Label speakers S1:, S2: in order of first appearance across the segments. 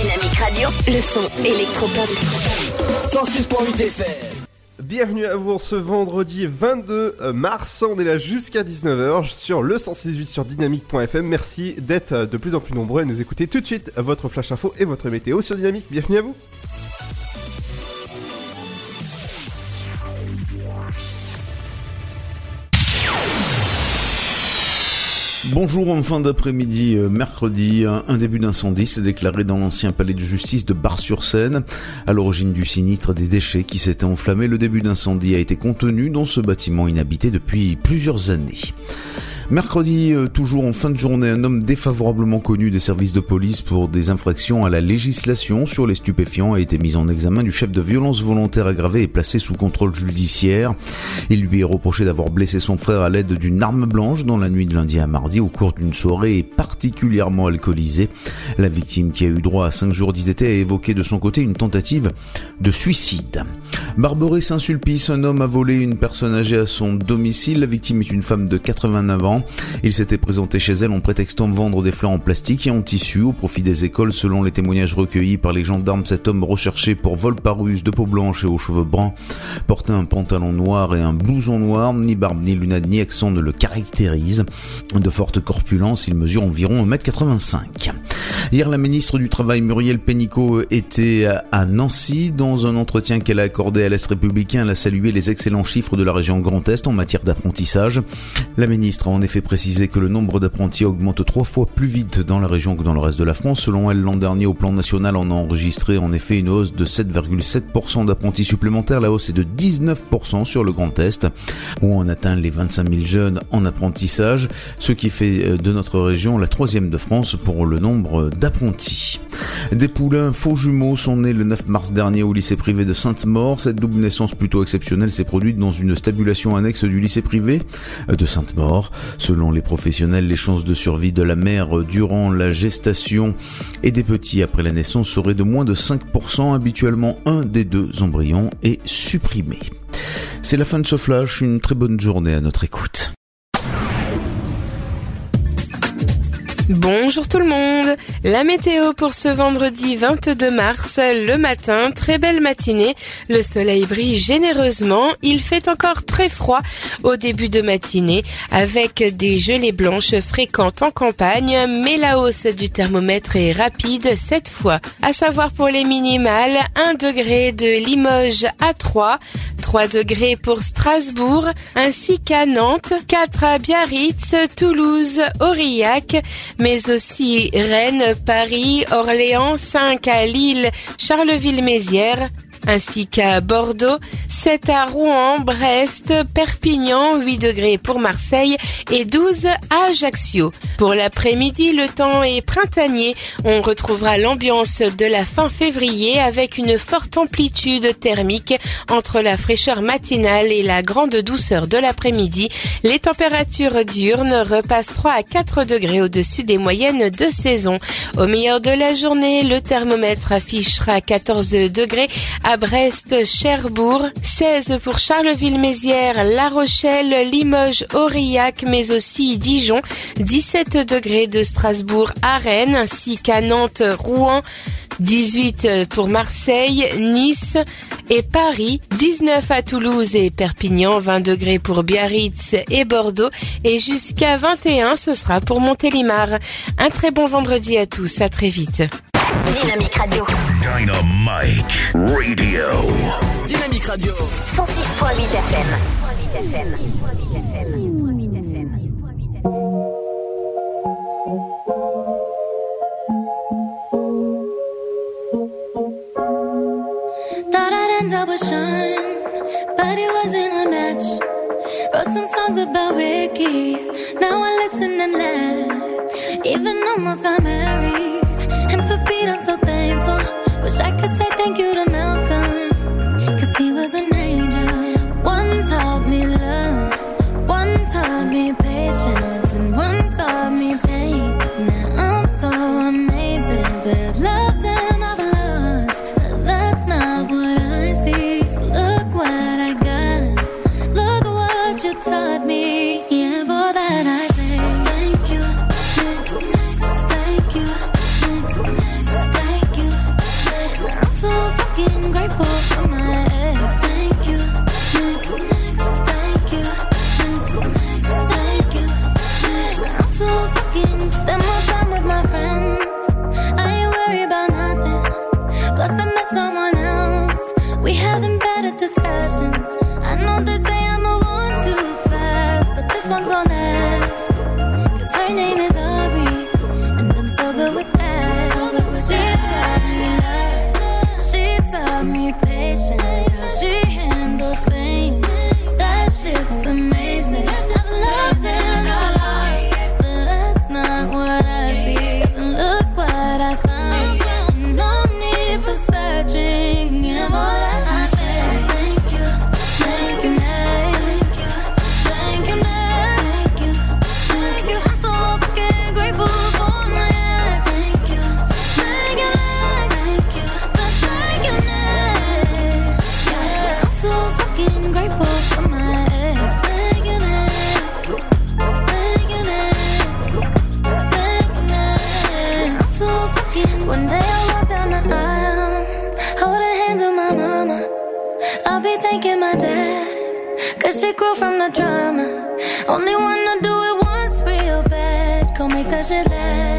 S1: Dynamique Radio. Le son électropop.
S2: 106.8 FM.
S3: Bienvenue à vous en ce vendredi 22 mars, on est là jusqu'à 19h sur le 168 sur dynamique.fm. Merci d'être de plus en plus nombreux à nous écouter tout de suite votre flash info et votre météo sur Dynamique. Bienvenue à vous.
S4: Bonjour, en fin d'après-midi, euh, mercredi, un, début d'incendie s'est déclaré dans l'ancien palais de justice de Bar-sur-Seine. À l'origine du sinistre des déchets qui s'étaient enflammés, le début d'incendie a été contenu dans ce bâtiment inhabité depuis plusieurs années. Mercredi, euh, toujours en fin de journée, un homme défavorablement connu des services de police pour des infractions à la législation sur les stupéfiants a été mis en examen du chef de violence volontaire aggravée et placé sous contrôle judiciaire. Il lui est reproché d'avoir blessé son frère à l'aide d'une arme blanche dans la nuit de lundi à mardi au cours d'une soirée particulièrement alcoolisée. La victime qui a eu droit à 5 jours d'ITT a évoqué de son côté une tentative de suicide. Barberé Saint-Sulpice, un homme a volé une personne âgée à son domicile. La victime est une femme de 89 ans. Il s'était présenté chez elle en prétextant vendre des fleurs en plastique et en tissu au profit des écoles. Selon les témoignages recueillis par les gendarmes, cet homme recherché pour vol par ruse de peau blanche et aux cheveux bruns portait un pantalon noir et un blouson noir. Ni barbe, ni lunette, ni accent ne le caractérisent. De forte corpulence, il mesure environ 1m85. Hier, la ministre du Travail Muriel Pénicaud était à Nancy. Dans un entretien qu'elle a accordé à l'Est républicain, elle a salué les excellents chiffres de la région Grand Est en matière d'apprentissage. La ministre a en effet précisé que le nombre d'apprentis augmente trois fois plus vite dans la région que dans le reste de la France. Selon elle, l'an dernier, au plan national, on a enregistré en effet une hausse de 7,7% d'apprentis supplémentaires. La hausse est de 19% sur le Grand Est, où on atteint les 25 000 jeunes en apprentissage, ce qui fait de notre région la troisième de France pour le nombre d'apprentis. Des poulains faux jumeaux sont nés le 9 mars dernier au lycée privé de Sainte-Maure. Cette double naissance plutôt exceptionnelle s'est produite dans une stabulation annexe du lycée privé de Sainte-Maure. Selon les professionnels, les chances de survie de la mère durant la gestation et des petits après la naissance seraient de moins de 5%. Habituellement, un des deux embryons est supprimé. C'est la fin de ce flash. Une très bonne journée à notre écoute.
S5: Bonjour tout le monde. La météo pour ce vendredi 22 mars, le matin, très belle matinée. Le soleil brille généreusement. Il fait encore très froid au début de matinée avec des gelées blanches fréquentes en campagne, mais la hausse du thermomètre est rapide cette fois. À savoir pour les minimales, 1 degré de Limoges à 3, 3 degrés pour Strasbourg, ainsi qu'à Nantes, 4 à Biarritz, Toulouse, Aurillac, mais aussi Rennes, Paris, Orléans, 5 à Lille, Charleville-Mézières, ainsi qu'à Bordeaux, 7 à Rouen, Brest, Perpignan, 8 degrés pour Marseille et 12 à Ajaccio. Pour l'après-midi, le temps est printanier. On retrouvera l'ambiance de la fin février avec une forte amplitude thermique entre la fraîcheur matinale et la grande douceur de l'après-midi. Les températures diurnes repassent 3 à 4 degrés au-dessus des moyennes de saison. Au meilleur de la journée, le thermomètre affichera 14 degrés Brest, Cherbourg, 16 pour Charleville-Mézières, La Rochelle, Limoges, Aurillac, mais aussi Dijon, 17 degrés de Strasbourg à Rennes, ainsi qu'à Nantes, Rouen, 18 pour Marseille, Nice et Paris, 19 à Toulouse et Perpignan, 20 degrés pour Biarritz et Bordeaux et jusqu'à 21 ce sera pour Montélimar. Un très bon vendredi à tous, à très vite.
S1: Dynamique Radio.
S6: Dynamite Radio.
S2: Dynamique Radio.
S1: 106.8 FM.
S7: Thought I'd end up with Sean, but it wasn't a match. Wrote some songs about Ricky, now I listen and laugh. Even almost got married, I'm so thankful. Wish I could say thank you to Malcolm, cause he was an angel. One taught me love, one taught me patience, and one taught me patience. Grew from the drama. Only wanna do it once real bad, go make that shit last.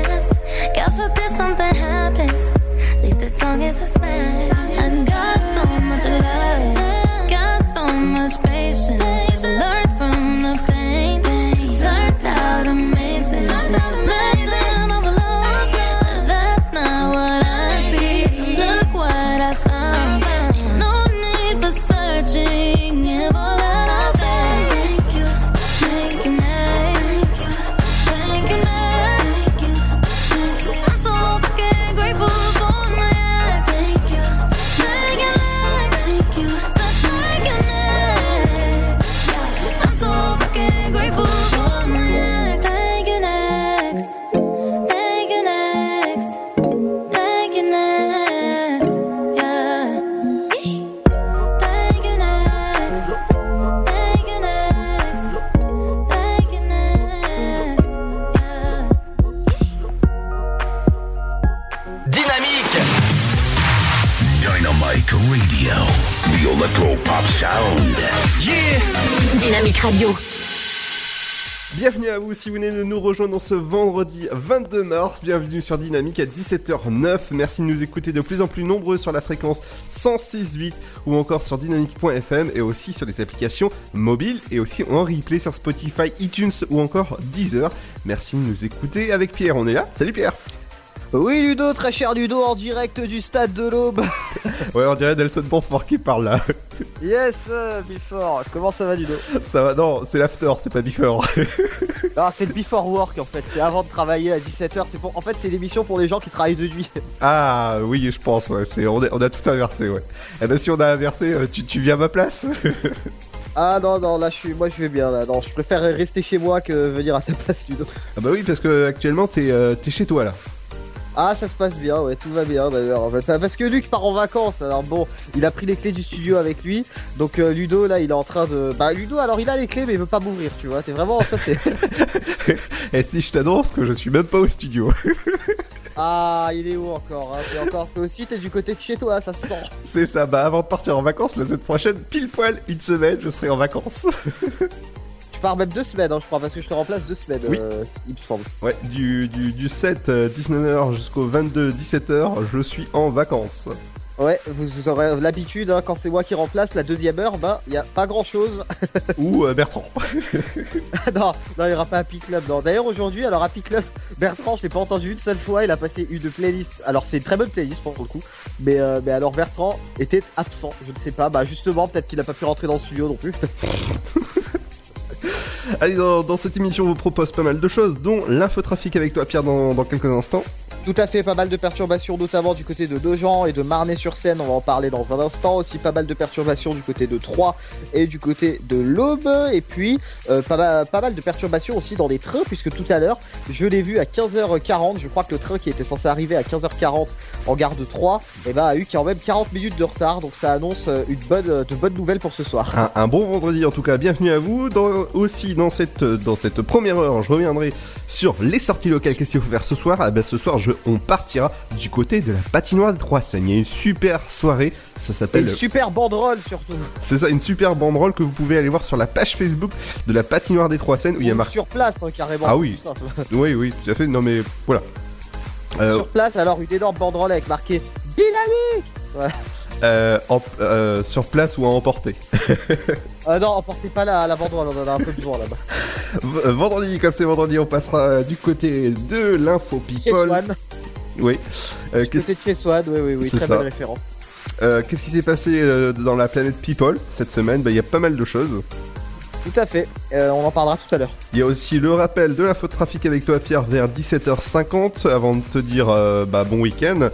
S3: Si vous venez de nous rejoindre ce vendredi 22 mars. Bienvenue sur Dynamique à 17h09. Merci de nous écouter de plus en plus nombreux sur la fréquence 106.8 ou encore sur dynamique.fm et aussi sur les applications mobiles et aussi en replay sur Spotify, iTunes ou encore Deezer. Merci de nous écouter avec Pierre. On est là. Salut Pierre.
S8: Oui Ludo, très cher Ludo, en direct du stade de l'Aube.
S3: Ouais, on dirait Nelson Bonfort qui parle là.
S8: Yes, euh, Before. Comment ça va Ludo?
S3: Ça va, non, c'est l'after, c'est pas before.
S8: Ah, c'est le Before Work en fait. C'est avant de travailler à 17h. C'est pour... En fait, c'est l'émission pour les gens qui travaillent de nuit.
S3: Ah oui, je pense, ouais, c'est, on, est- on a tout inversé, ouais. Eh ben si on a inversé, euh, tu, tu viens à ma place
S8: Ah non, non, là, je suis... moi je vais bien. Là. Non, je préfère rester chez moi que venir à ta place, Ludo.
S3: Ah bah oui, parce que actuellement t'es, euh, t'es chez toi là.
S8: Ah, ça se passe bien, ouais, tout va bien d'ailleurs. en fait. Parce que Luc part en vacances. Alors bon, il a pris les clés du studio avec lui. Donc euh, Ludo, là, il est en train de. Bah, Ludo, alors il a les clés, mais il veut pas m'ouvrir, tu vois. T'es vraiment en fait.
S3: Et si je t'annonce que je suis même pas au studio.
S8: Ah, il est où encore hein T'es encore toi aussi, t'es du côté de chez toi, ça se sent.
S3: c'est ça, bah avant de partir en vacances, la semaine prochaine, pile poil, une semaine, je serai en vacances.
S8: Pars même deux semaines, hein, je crois, parce que je te remplace deux semaines,
S3: Oui.
S8: euh, il me semble.
S3: ouais, du, du, du 7 euh, 19h jusqu'au 22 17h, je suis en vacances.
S8: Ouais, vous, vous aurez l'habitude, hein, quand c'est moi qui remplace la deuxième heure, ben, il y a pas grand chose.
S3: Ou euh, Bertrand.
S8: non, non, il y aura pas Happy Club, non. D'ailleurs, aujourd'hui, alors Happy Club, Bertrand, je l'ai pas entendu une seule fois, il a passé une playlist. Alors, c'est une très bonne playlist pour le coup, mais, euh, mais alors Bertrand était absent, je ne sais pas, bah justement, peut-être qu'il a pas pu rentrer dans le studio non plus.
S3: Allez, dans, cette émission, on vous propose pas mal de choses, dont l'infotrafic avec toi, Pierre, dans quelques instants.
S8: Tout à fait, pas mal de perturbations, notamment du côté de Nogent et de Marnay-sur-Seine. On va en parler dans un instant. Aussi, pas mal de perturbations du côté de Troyes et du côté de l'Aube. Et puis, euh, pas, mal, pas mal de perturbations aussi dans les trains, puisque tout à l'heure, je l'ai vu à 15h40. Je crois que le train qui était censé arriver à 15h40 en gare de Troyes, eh ben, a eu quand même 40 minutes de retard. Donc, ça annonce euh, une bonne, de bonnes nouvelles pour ce soir.
S3: Un, bon vendredi en tout cas, bienvenue à vous. Aussi dans cette, dans cette première heure, je reviendrai sur les sorties locales. Qu'est-ce qu'il faut faire ce soir? Ah ben, Ce soir, je on partira du côté de la patinoire des Trois Seines. Il y a une super soirée, ça s'appelle...
S8: une super banderole surtout.
S3: C'est ça, une super banderole que vous pouvez aller voir sur la page Facebook de la patinoire des Trois Seines où il y a marqué...
S8: Sur place, hein, carrément.
S3: Ah oui. Oui, oui, tout à fait. Non mais voilà. Euh,
S8: Sur place, alors une énorme banderole avec marqué Dynamique
S3: euh, en- euh, sur place ou à emporter.
S8: Euh, non, emportez pas la, la on en a un peu besoin là-bas.
S3: Vendredi, comme c'est vendredi, on passera euh, du côté de l'info people.
S8: Swan,
S3: Oui. Euh,
S8: du côté de chez Swan, oui, oui, oui, très
S3: ça.
S8: belle référence.
S3: euh, qu'est-ce qui s'est passé dans la planète people cette semaine? Bah, Il y a pas mal de choses.
S8: Tout à fait, Euh, on en parlera tout à l'heure.
S3: Il y a aussi le rappel de l'info de trafic avec toi, Pierre, vers 17h50, avant de te dire euh, bah, bon week-end.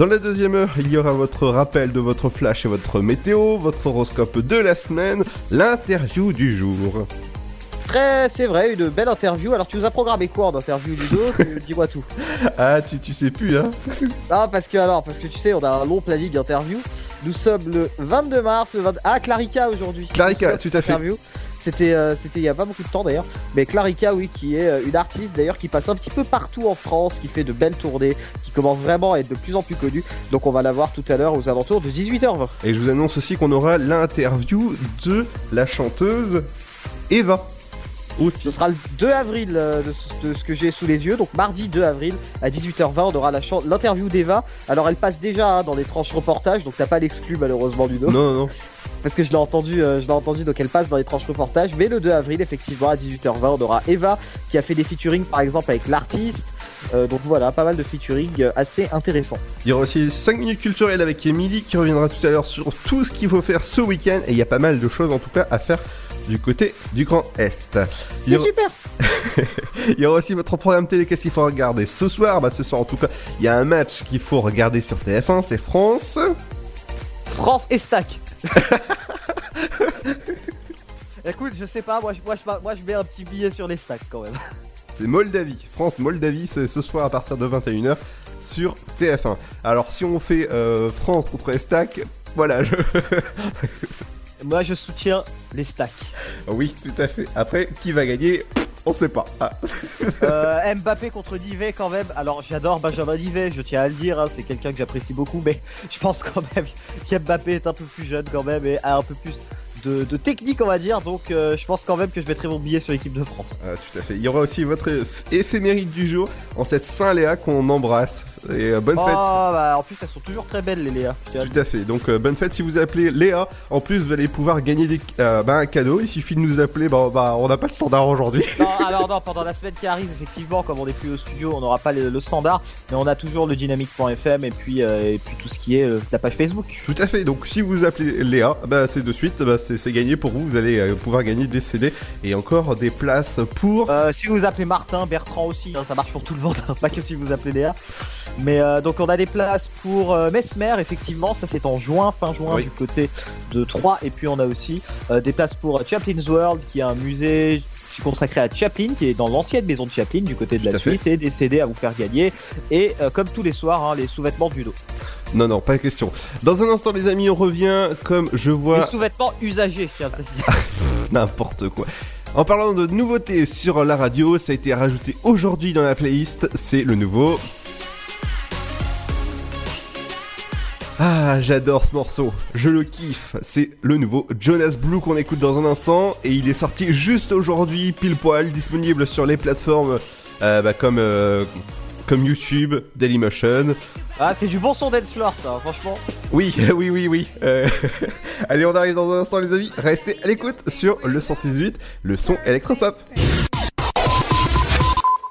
S3: Dans la deuxième heure, il y aura votre rappel de votre flash et votre météo, votre horoscope de la semaine, l'interview du jour.
S8: Très, c'est vrai, une belle interview. Alors, tu nous as programmé quoi en interview, Ludo? Dis-moi tout.
S3: Ah, tu, tu sais plus, hein?
S8: Ah, parce que, alors, parce que tu sais, on a un long planning d'interview. Nous sommes le 22 mars, le 20... Ah, Clarica aujourd'hui.
S3: Clarica, tout à fait.
S8: Interview. C'était, euh, c'était il y a pas beaucoup de temps d'ailleurs. Mais Clarica, oui, qui est euh, une artiste d'ailleurs qui passe un petit peu partout en France, qui fait de belles tournées, qui commence vraiment à être de plus en plus connue. Donc, on va la voir tout à l'heure aux alentours de 18h20.
S3: Et je vous annonce aussi qu'on aura l'interview de la chanteuse Eva. Aussi.
S8: Ce sera le 2 avril euh, de, ce- de ce que j'ai sous les yeux, donc mardi 2 avril à 18h20, on aura l'interview d'Eva. Alors elle passe déjà hein, dans les tranches reportages, donc t'as pas l'exclu malheureusement du dos,
S3: Non, non, non.
S8: Parce que je l'ai entendu, euh, je l'ai entendu, donc elle passe dans les tranches reportages. Mais le 2 avril, effectivement, à 18h20, on aura Eva qui a fait des featuring par exemple avec l'artiste. Euh, donc voilà, pas mal de featuring euh, assez intéressants.
S3: Il y aura aussi 5 minutes culturelles avec Emily qui reviendra tout à l'heure sur tout ce qu'il faut faire ce week-end. Et il y a pas mal de choses en tout cas à faire du côté du Grand Est.
S8: C'est
S3: aura-
S8: super
S3: Il y aura aussi votre programme télé, qu'est-ce qu'il faut regarder ce soir? Bah ce soir en tout cas, il y a un match qu'il faut regarder sur TF1, c'est France.
S8: France et Stack Écoute, je sais pas, moi je, moi, je, moi je mets un petit billet sur les stacks quand même.
S3: C'est Moldavie. France-Moldavie, c'est ce soir à partir de 21h sur TF1. Alors si on fait euh, France contre Estac, voilà, je...
S8: Moi je soutiens les stacks.
S3: oui, tout à fait. Après, qui va gagner? On sait pas. Ah.
S8: Euh, Mbappé contre Nivet quand même. Alors j'adore Benjamin Nivet, je tiens à le dire, hein, c'est quelqu'un que j'apprécie beaucoup, mais je pense quand même qu'Mbappé est un peu plus jeune quand même et a un peu plus de, de technique on va dire, donc euh, je pense quand même que je mettrai mon billet sur l'équipe de France.
S3: Ah, tout à fait. Il y aura aussi votre éphéméride du jour en cette Saint-Léa qu'on embrasse. Et euh, bonne
S8: oh
S3: fête.
S8: bah en plus elles sont toujours très belles les Léa.
S3: Tout à fait. Donc euh, bonne fête si vous appelez Léa. En plus, vous allez pouvoir gagner des, euh, bah, un cadeau. Il suffit de nous appeler. Bah, bah, on n'a pas le standard aujourd'hui.
S8: Non, alors non, pendant la semaine qui arrive, effectivement, comme on n'est plus au studio, on n'aura pas le, le standard, mais on a toujours le dynamique.fm et puis euh, et puis tout ce qui est euh, la page Facebook.
S3: Tout à fait. Donc si vous appelez Léa, bah, c'est de suite. Bah, c'est gagné pour vous. Vous allez euh, pouvoir gagner des CD et encore des places pour.
S8: Euh, si vous appelez Martin, Bertrand aussi, hein, ça marche pour tout le monde, hein, pas que si vous appelez Léa. Mais euh, donc on a des places pour euh, Mesmer, effectivement, ça c'est en juin, fin juin
S3: Oui.
S8: du côté de Troyes. Et puis on a aussi des places pour Chaplin's World, qui est un musée consacré à Chaplin, qui est dans l'ancienne maison de Chaplin du côté de la
S3: fait.
S8: Suisse, et des CD à vous faire gagner. Et euh, comme tous les soirs, hein, les sous-vêtements du dos.
S3: Non, non, pas de question. Dans un instant, les amis, on revient. Comme je
S8: Les
S3: vois
S8: sous-vêtements usagés, je tiens à préciser.
S3: n'importe quoi. En parlant de nouveautés sur la radio, ça a été rajouté aujourd'hui dans la playlist. C'est le nouveau. Ah, j'adore ce morceau, je le kiffe. C'est le nouveau Jonas Blue qu'on écoute dans un instant et il est sorti juste aujourd'hui, pile poil, disponible sur les plateformes euh, bah, comme euh, comme YouTube, Dailymotion.
S8: Ah, c'est du bon son dance floor, ça, franchement.
S3: Oui, oui, oui, oui. Euh, Allez, on arrive dans un instant, les amis. Restez à l'écoute sur le 106.8, le son électropop.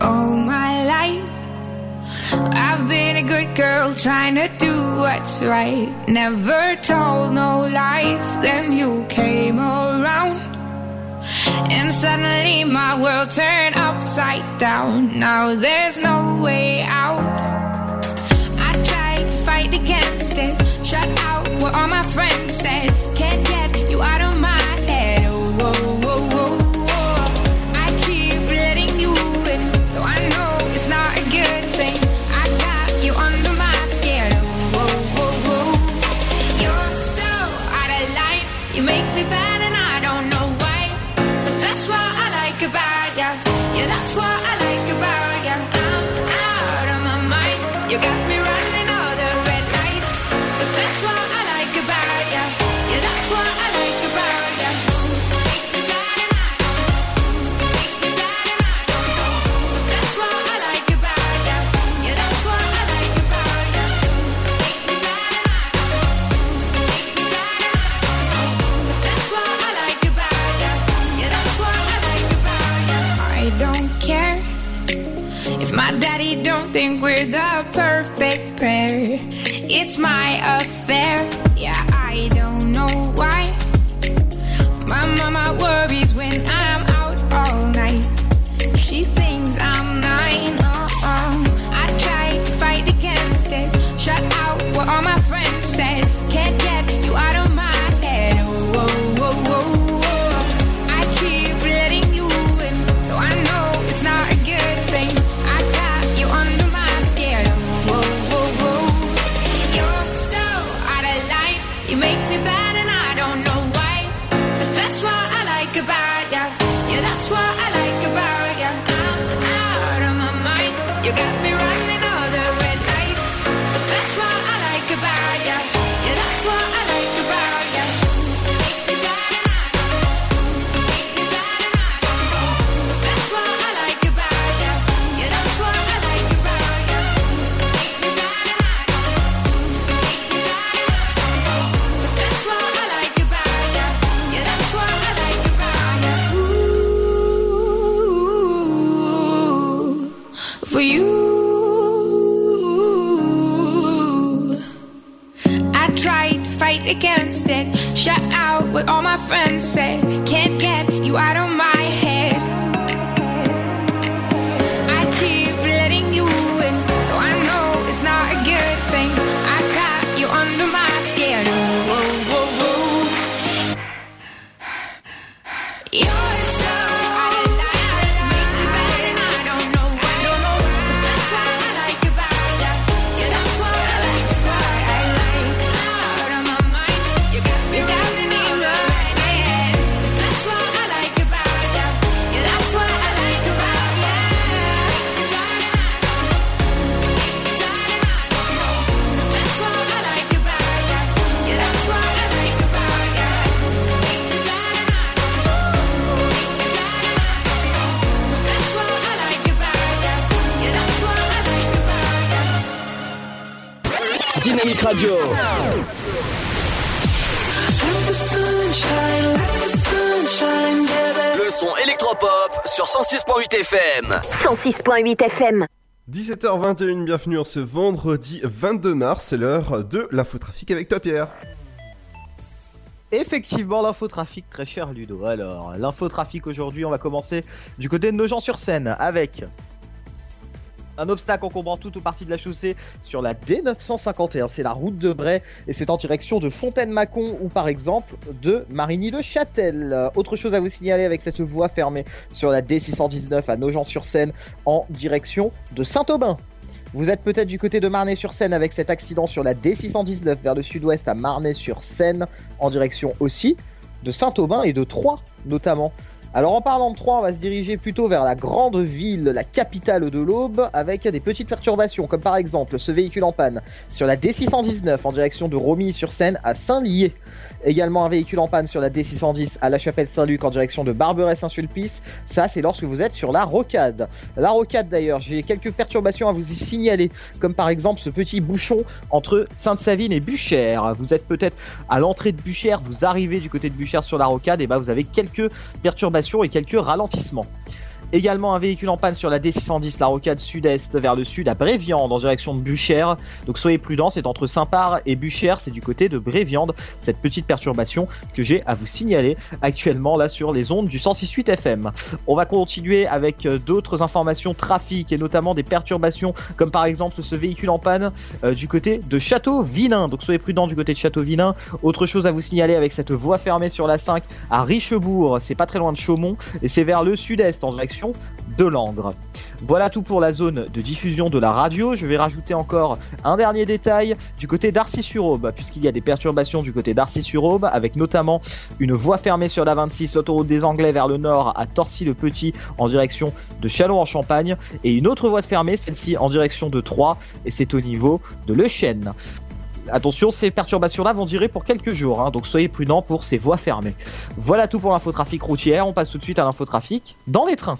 S9: All my life, I've been a good girl trying to do what's right. Never told no lies. Then you came around, and suddenly my world turned upside down. Now there's no way out. I tried to fight against it, shut out what all my friends said. Can't get you out of think we're the perfect pair. It's my affair. Yeah, I don't know why. My mama worries when I'm friends
S2: say. 106.8 FM.
S3: 17h21, bienvenue en ce vendredi 22 mars, c'est l'heure de l'infotrafic avec toi Pierre.
S8: Effectivement, l'infotrafic, très cher Ludo. Alors, l'infotrafic aujourd'hui, on va commencer du côté de Nogent-sur-Seine avec Un obstacle encombrant toute ou partie de la chaussée sur la D951, c'est la route de Bray et c'est en direction de Fontaine-Macon ou par exemple de Marigny-le-Châtel. Euh, Autre chose à vous signaler avec cette voie fermée sur la D619 à Nogent-sur-Seine en direction de Saint-Aubin. Vous êtes peut-être du côté de Marnay-sur-Seine avec cet accident sur la D619 vers le sud-ouest à Marnay-sur-Seine en direction aussi de Saint-Aubin et de Troyes notamment. Alors en parlant de Troyes, on va se diriger plutôt vers la grande ville, la capitale de l'Aube, avec des petites perturbations, comme par exemple ce véhicule en panne sur la D619 en direction de Romilly-sur-Seine à Saint-Lié. Également un véhicule en panne sur la D610 à La Chapelle-Saint-Luc en direction de Barberay-Saint-Sulpice. Ça, c'est lorsque vous êtes sur la rocade. La rocade d'ailleurs, j'ai quelques perturbations à vous y signaler, comme par exemple ce petit bouchon entre Sainte-Savine et Buchères. Vous êtes peut-être à l'entrée de Buchères, vous arrivez du côté de Buchères sur la rocade, et bah vous avez quelques perturbations et quelques ralentissements. Également un véhicule en panne sur la D610, la rocade sud-est vers le sud à Bréviande en direction de Buchères. Donc soyez prudents, c'est entre Saint-Par et Buchères, c'est du côté de Bréviande. Cette petite perturbation que j'ai à vous signaler actuellement là sur les ondes du 106.8 FM. On va continuer avec euh, d'autres informations trafic et notamment des perturbations comme par exemple ce véhicule en panne euh, du côté de Château-Vilain. Donc soyez prudents du côté de Château-Vilain. Autre chose à vous signaler avec cette voie fermée sur la 5 à Richebourg, c'est pas très loin de Chaumont et c'est vers le sud-est en direction de Langres. Voilà tout pour la zone de diffusion de la radio. Je vais rajouter encore un dernier détail du côté d'Arcy-sur-Aube, puisqu'il y a des perturbations du côté d'Arcy-sur-Aube, avec notamment une voie fermée sur la 26, autoroute des Anglais vers le nord à Torcy-le-Petit en direction de Châlons-en-Champagne, et une autre voie fermée, celle-ci en direction de Troyes, et c'est au niveau de Le Chêne. Attention, ces perturbations-là vont durer pour quelques jours, hein, donc soyez prudents pour ces voies fermées. Voilà tout pour l'infotrafic routière. On passe tout de suite à l'infotrafic dans les trains.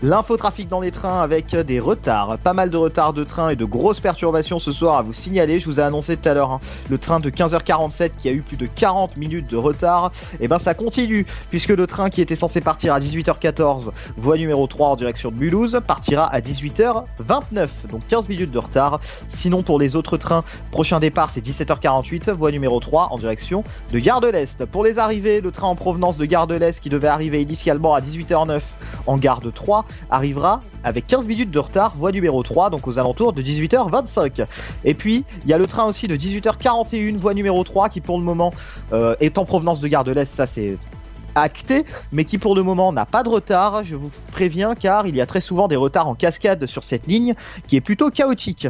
S8: L'infotrafic dans les trains avec des retards, pas mal de retards de train et de grosses perturbations ce soir à vous signaler. Je vous ai annoncé tout à l'heure hein, le train de 15h47 qui a eu plus de 40 minutes de retard. Et ben ça continue puisque le train qui était censé partir à 18h14, voie numéro 3 en direction de Mulhouse, partira à 18h29, donc 15 minutes de retard. Sinon pour les autres trains, prochain départ c'est 17h48, voie numéro 3 en direction de Gare de l'Est. Pour les arrivées, le train en provenance de Gare de l'Est qui devait arriver initialement à 18h09 en gare de 3 arrivera avec 15 minutes de retard, voie numéro 3, donc aux alentours de 18h25. Et puis, il y a le train aussi de 18h41, voie numéro 3, qui pour le moment euh, est en provenance de Gare de l'Est, ça c'est acté, mais qui pour le moment n'a pas de retard. Je vous préviens car il y a très souvent des retards en cascade sur cette ligne qui est plutôt chaotique.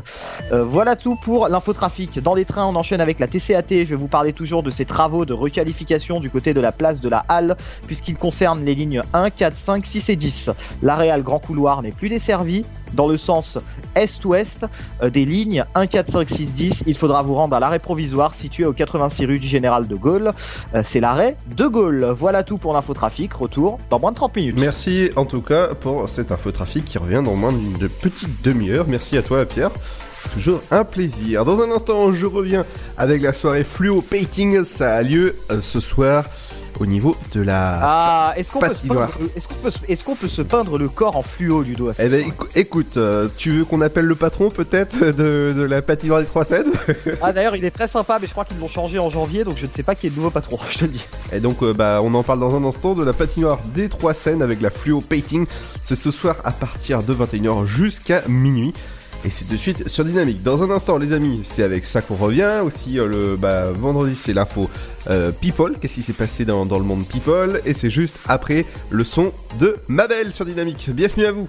S8: Euh, voilà tout pour l'infotrafic. Dans les trains, on enchaîne avec la TCAT. Je vais vous parler toujours de ces travaux de requalification du côté de la place de la Halle, puisqu'ils concernent les lignes 1, 4, 5, 6 et 10. L'Aréal Grand Couloir n'est plus desservi. Dans le sens est-ouest euh, des lignes 1, 4, 5, 6, 10, il faudra vous rendre à l'arrêt provisoire situé au 86 rue du Général de Gaulle. Euh, C'est l'arrêt de Gaulle. Voilà tout pour l'infotrafic. Retour dans moins de 30 minutes.
S3: Merci en tout cas pour cet infotrafic qui revient dans moins d'une petite demi-heure. Merci à toi Pierre. Toujours un plaisir. Dans un instant, je reviens avec la soirée Fluo Painting. Ça a lieu euh, ce soir au niveau de la.
S8: Ah, est-ce qu'on peut, se
S3: patinoire.
S8: peindre- est-ce qu'on peut, se- peut peindre le corps en fluo, Ludo à
S3: Eh ben, écoute, euh, tu veux qu'on appelle le patron peut-être de, de la patinoire des Trois Seines
S8: Ah, d'ailleurs, il est très sympa, mais je crois qu'ils l'ont changé en janvier, donc je ne sais pas qui est le nouveau patron, je te le dis.
S3: Et donc, euh, bah, on en parle dans un instant de la patinoire des Trois Seines avec la Fluo Painting. C'est ce soir à partir de 21h jusqu'à minuit. Et c'est de suite sur Dynamique. Dans un instant, les amis, c'est avec ça qu'on revient. Aussi, euh, le bah, vendredi, c'est l'info euh, People. Qu'est-ce qui s'est passé dans, dans le monde People? Et c'est juste après le son de Mabel sur Dynamique. Bienvenue à vous.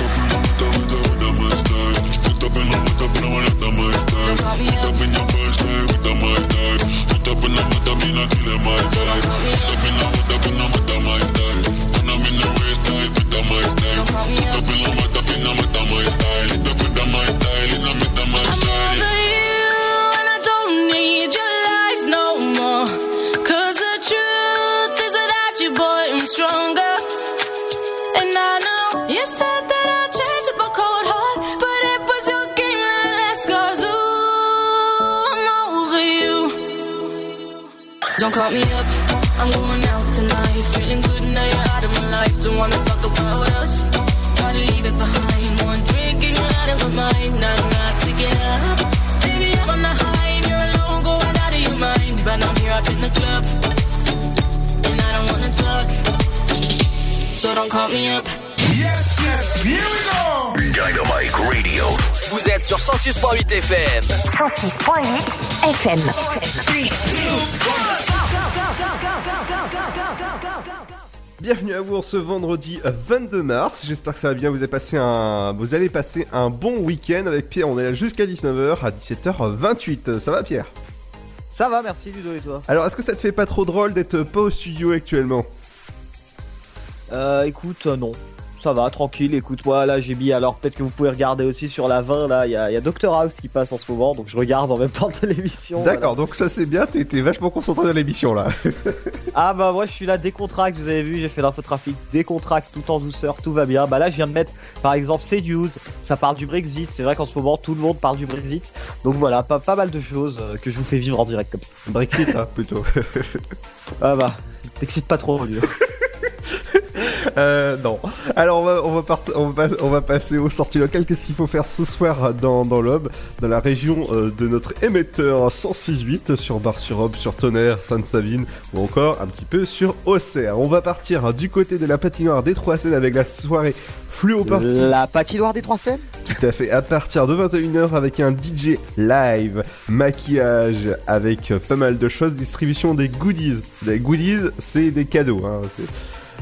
S3: Ce vendredi 22 mars. J'espère que ça va bien. Vous avez passé un, vous allez passer un bon week-end avec Pierre. On est là jusqu'à 19h à 17h28. Ça va Pierre?
S8: Ça va, merci Ludo et toi?
S3: Alors est-ce que ça te fait pas trop drôle d'être pas au studio actuellement?
S8: Euh, écoute, euh, non. Ça va, tranquille, écoute-moi, là j'ai mis, alors peut-être que vous pouvez regarder aussi sur la 20, là, il y a, il y a Dr House qui passe en ce moment, donc je regarde en même temps de l'émission.
S3: D'accord, donc ça c'est bien. T'es vachement concentré dans l'émission là.
S8: Ah bah moi je suis là décontracte, vous avez vu, j'ai fait l'infotrafic décontracte tout en douceur, tout va bien. Bah là je viens de mettre par exemple CNews, ça parle du Brexit, c'est vrai qu'en ce moment tout le monde parle du Brexit. Donc voilà, pas, pas mal de choses euh, que je vous fais vivre en direct comme ça.
S3: Brexit, hein, plutôt.
S8: Ah bah, t'excites pas trop lui.
S3: Euh, non. Alors on va, on va, part- on va, pas- on va passer aux sorties locales. Qu'est-ce qu'il faut faire ce soir dans, dans l'Aube, dans la région euh, de notre émetteur 106.8 sur Bar-sur-Aube, sur Tonnerre, Sainte-Savine ou encore un petit peu sur Auxerre. On va partir du côté de la patinoire des Trois Seines avec la soirée Fluo Party.
S8: La patinoire des Trois Seines?
S3: Tout à fait, à partir de 21h avec un DJ live, maquillage avec pas mal de choses, distribution des goodies. Des goodies, c'est des cadeaux. hein, c'est-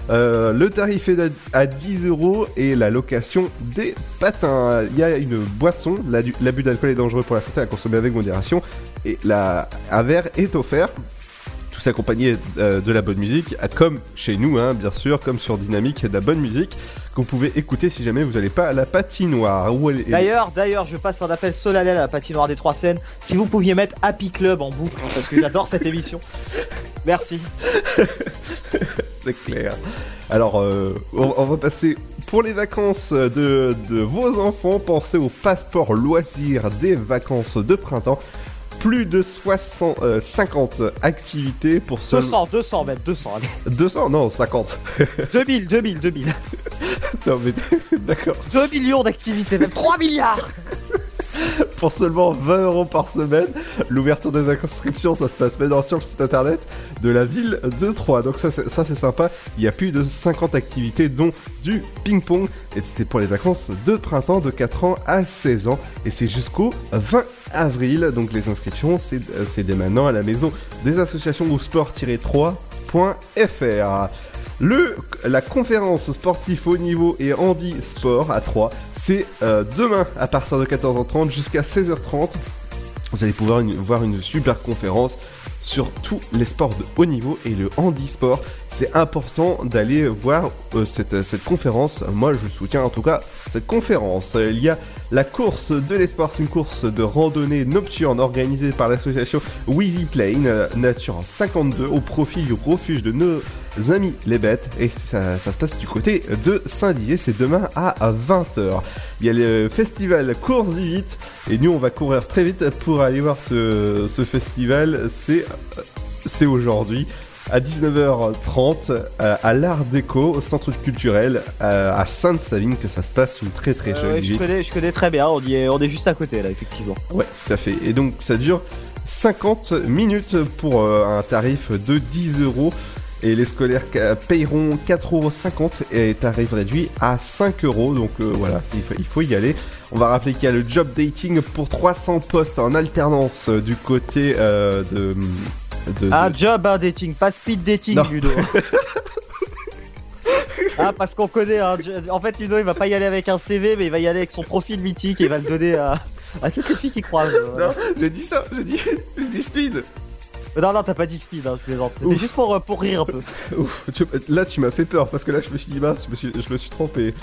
S3: Euh, le tarif est à- à 10 euros et la location des patins. Il y a une boisson, la- l'abus d'alcool est dangereux pour la santé à consommer avec modération et la, un verre est offert. Tout s'accompagné euh, de la bonne musique, comme chez nous, hein, bien sûr, comme sur Dynamique, de la bonne musique que vous pouvez écouter si jamais vous n'allez pas à la patinoire. Est-
S8: D'ailleurs, d'ailleurs, je passe un appel solennel à la patinoire des Trois Seines. Si vous pouviez mettre Happy Club en boucle, parce que j'adore cette émission. Merci.
S3: C'est clair. Alors, euh, on, on va passer pour les vacances de, de vos enfants. Pensez au passeport loisir des vacances de printemps. Plus de 60, euh, 50 activités pour ce.
S8: 200, 200 même, 200. allez.
S3: 200 Non, 50.
S8: 2000, 2000, 2000.
S3: non, mais d'accord.
S8: 2 millions d'activités, même 3 milliards
S3: Pour seulement 20 euros par semaine. L'ouverture des inscriptions, ça se passe maintenant sur le site internet de la ville de Troyes. Donc, ça, c'est- sympa. Il y a plus de 50 activités, dont du ping-pong. Et c'est pour les vacances de printemps de 4 ans à 16 ans. Et c'est jusqu'au 20 avril. Donc, les inscriptions, c'est dès maintenant à la maison des associations ou sport-3.fr. Le, la conférence sportif haut niveau et handi sport à 3, c'est euh, demain à partir de 14h30 jusqu'à 16h30. Vous allez pouvoir voir une super conférence sur tous les sports de haut niveau et le handisport. C'est important d'aller voir euh, cette, cette conférence. Moi, je soutiens en tout cas cette conférence. Euh, Il y a la course de l'espoir, c'est une course de randonnée nocturne organisée par l'association Wheezy Plain Nature 52 au profit du refuge de nos amis les bêtes. Et ça, ça se passe du côté de Saint-Dié, c'est demain à 20h. Il y a le festival Course vite et nous on va courir très vite pour aller voir ce, ce festival. C'est aujourd'hui à 19h30 euh, à l'Art Déco au centre culturel euh, à Sainte-Savine que ça se passe une très très
S8: Euh, ouais, je, connais, je connais très bien, on, y est, on est juste à côté là, effectivement.
S3: Ouais, tout à fait. Et donc ça dure 50 minutes pour un tarif de 10 euros. Et les scolaires payeront 4,50€ et tarif réduit à 5 euros. Donc euh, voilà, il faut, y aller. On va rappeler qu'il y a le job dating pour 300 postes en alternance euh, du côté euh, de, de-
S8: Un
S3: de-
S8: job, un dating, pas speed dating,
S3: Non.
S8: Ludo. ah, parce qu'on connaît jo- En fait, Ludo, il va pas y aller avec un CV, mais il va y aller avec son profil mythique et il va le donner à, à toutes les filles qui croisent. voilà.
S3: Non, j'ai dit ça, j'ai dit, dit speed.
S8: Non, non, t'as pas dit speed, hein, je plaisante. C'était juste pour, euh, pour rire un peu.
S3: Ouf, tu- là tu m'as fait peur parce que là je me suis dit mince, je me suis, je me suis trompé.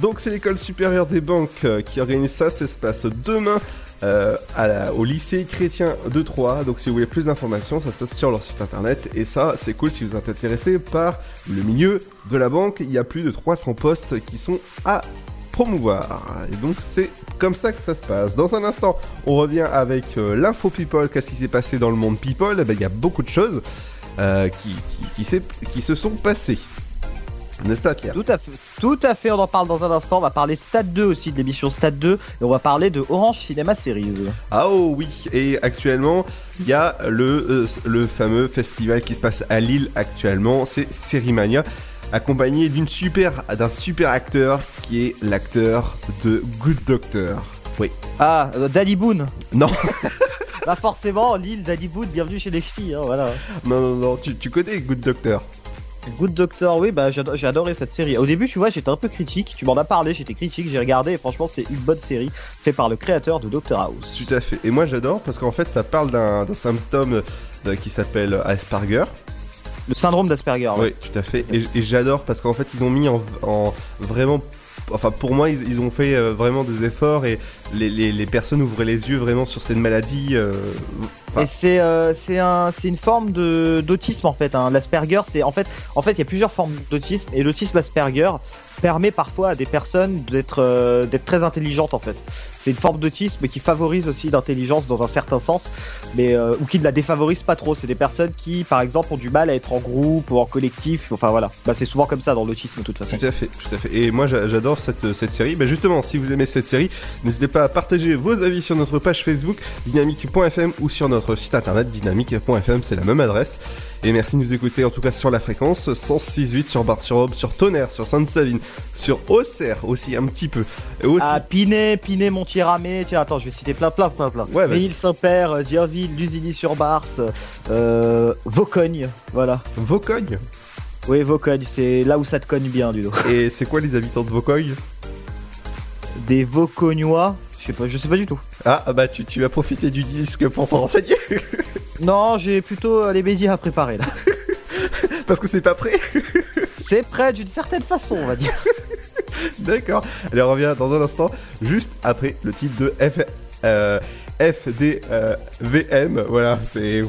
S3: Donc c'est l'école supérieure des banques euh, qui organise ça, ça se passe demain euh, à la- au lycée chrétien de Troyes. Donc si vous voulez plus d'informations, ça se passe sur leur site internet et ça c'est cool si vous êtes intéressé par le milieu de la banque. Il y a plus de 300 postes qui sont à promouvoir. Et donc c'est comme ça que ça se passe. Dans un instant, on revient avec euh, l'info people, qu'est-ce qui s'est passé dans le monde people? Eh ben, Il y a beaucoup de choses euh, qui, qui, qui qui se sont passées. N'est-ce pas Pierre?
S8: Tout à fait, tout à fait, on en parle dans un instant. On va parler de Stade 2 aussi, de l'émission Stade 2, et on va parler de Orange Cinema Series.
S3: Ah oh oui, et actuellement, il y a le, euh, le fameux festival qui se passe à Lille actuellement, c'est Sérimania, accompagné d'une super, d'un super acteur qui est l'acteur de Good Doctor. Oui.
S8: Ah, euh, Danny Boone.
S3: Non.
S8: Bah forcément, Lille, Danny Boone, bienvenue chez les ch'tis, hein, voilà.
S3: Non, non, non, tu, tu connais Good Doctor
S8: Good Doctor, oui, bah j'ai adoré cette série. Au début, tu vois, j'étais un peu critique. Tu m'en as parlé, j'étais critique, j'ai regardé et franchement, c'est une bonne série faite par le créateur de Doctor House.
S3: Tout à fait. Et moi j'adore parce qu'en fait ça parle d'un d'un symptôme euh, qui s'appelle Asperger.
S8: Le syndrome d'Asperger.
S3: Oui, tout à fait. Et, j'adore parce qu'en fait, ils ont mis en, en vraiment. Enfin, pour moi, ils, ils ont fait euh, vraiment des efforts et les, les- les personnes ouvraient les yeux vraiment sur cette maladie. euh, enfin,
S8: Et c'est euh, c'est un une forme d'autisme en fait. Hein. L'Asperger, c'est en fait en fait il y a plusieurs formes d'autisme et l'autisme Asperger permet parfois à des personnes d'être euh, d'être très intelligentes en fait. C'est une forme d'autisme qui favorise aussi l'intelligence dans un certain sens, mais euh, ou qui ne la défavorise pas trop. C'est des personnes qui, par exemple, ont du mal à être en groupe ou en collectif. Enfin voilà, bah, c'est souvent comme ça dans l'autisme de toute façon.
S3: Tout à fait, tout à fait. Et moi j'a- j'adore cette, cette série. Ben justement, si vous aimez cette série, n'hésitez pas à partager vos avis sur notre page Facebook dynamique.fm ou sur notre site internet dynamique.fm, c'est la même adresse. Et merci de nous écouter en tout cas sur la fréquence 106.8 sur Bar-sur-Aube, sur Tonnerre, sur Sainte-Savine, sur Auxerre aussi un petit peu. Et aussi...
S8: Ah, Pinet, Pinet, Montier-Ramé, tiens, attends, je vais citer plein, plein, plein, plein.
S3: Ouais.
S8: Méhil, Saint-Père, euh, Dierville, Lusigny-sur-Barse, euh, Vaucogne, voilà.
S3: Vaucogne?
S8: Oui, Vaucogne, c'est là où ça te cogne bien, Ludo.
S3: Et c'est quoi les habitants de Vaucogne?
S8: Des Vaucognois, je sais pas, je sais pas du tout.
S3: Ah bah tu, tu as profité du disque pour t'en renseigner
S8: Non, j'ai plutôt euh, les médias à préparer là.
S3: Parce que c'est pas prêt
S8: C'est prêt d'une certaine façon, on va dire.
S3: D'accord. Allez, on revient dans un instant, juste après le titre de F, euh, FDVM. voilà, c'est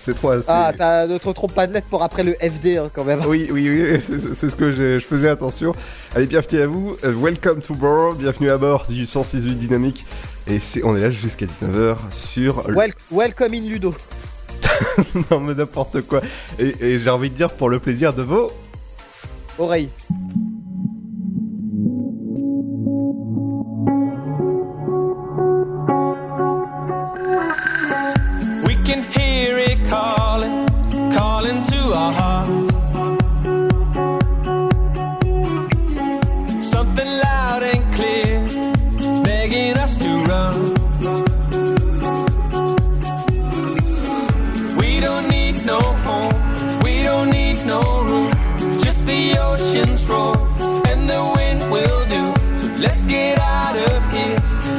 S3: c'est trop. c'est-
S8: Ah, t'as ne te trompe pas de lettre pour après le FD hein, quand même.
S3: Oui, oui, oui, c'est c'est ce que je, je faisais attention. Allez, bienvenue à vous. euh, welcome to Borough. Bienvenue à bord du 168 Dynamique. Et c'est, on est là jusqu'à 19h sur. le-
S8: Wel- welcome in Ludo.
S3: non, mais n'importe quoi. Et, et j'ai envie de dire pour le plaisir de vos.
S8: Oreille.
S10: Can hear it calling, calling to our hearts. Something loud and clear, begging us to run. We don't need no home, we don't need no room, just the ocean's roar and the wind will do. So let's get out of here,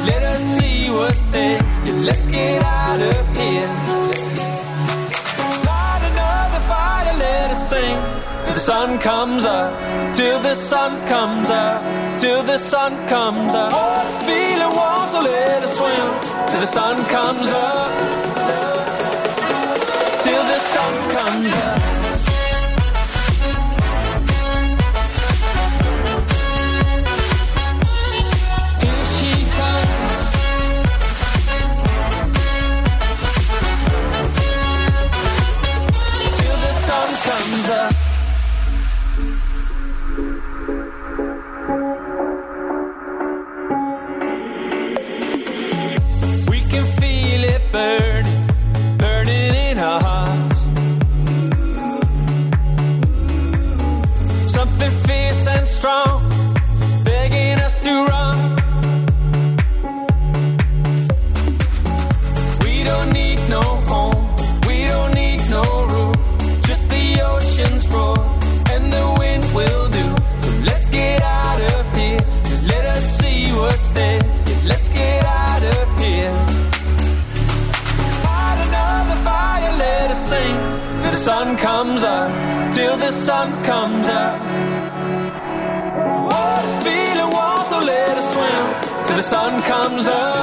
S10: let us see what's there. Let's get out of here. Light another fire, let us sing till the sun comes up, till the sun comes up, till the sun comes up. Feeling warm, so let us swim till the sun comes up, till the sun comes up. Sun comes up. The water's feeling warm, so let us swim till the sun comes up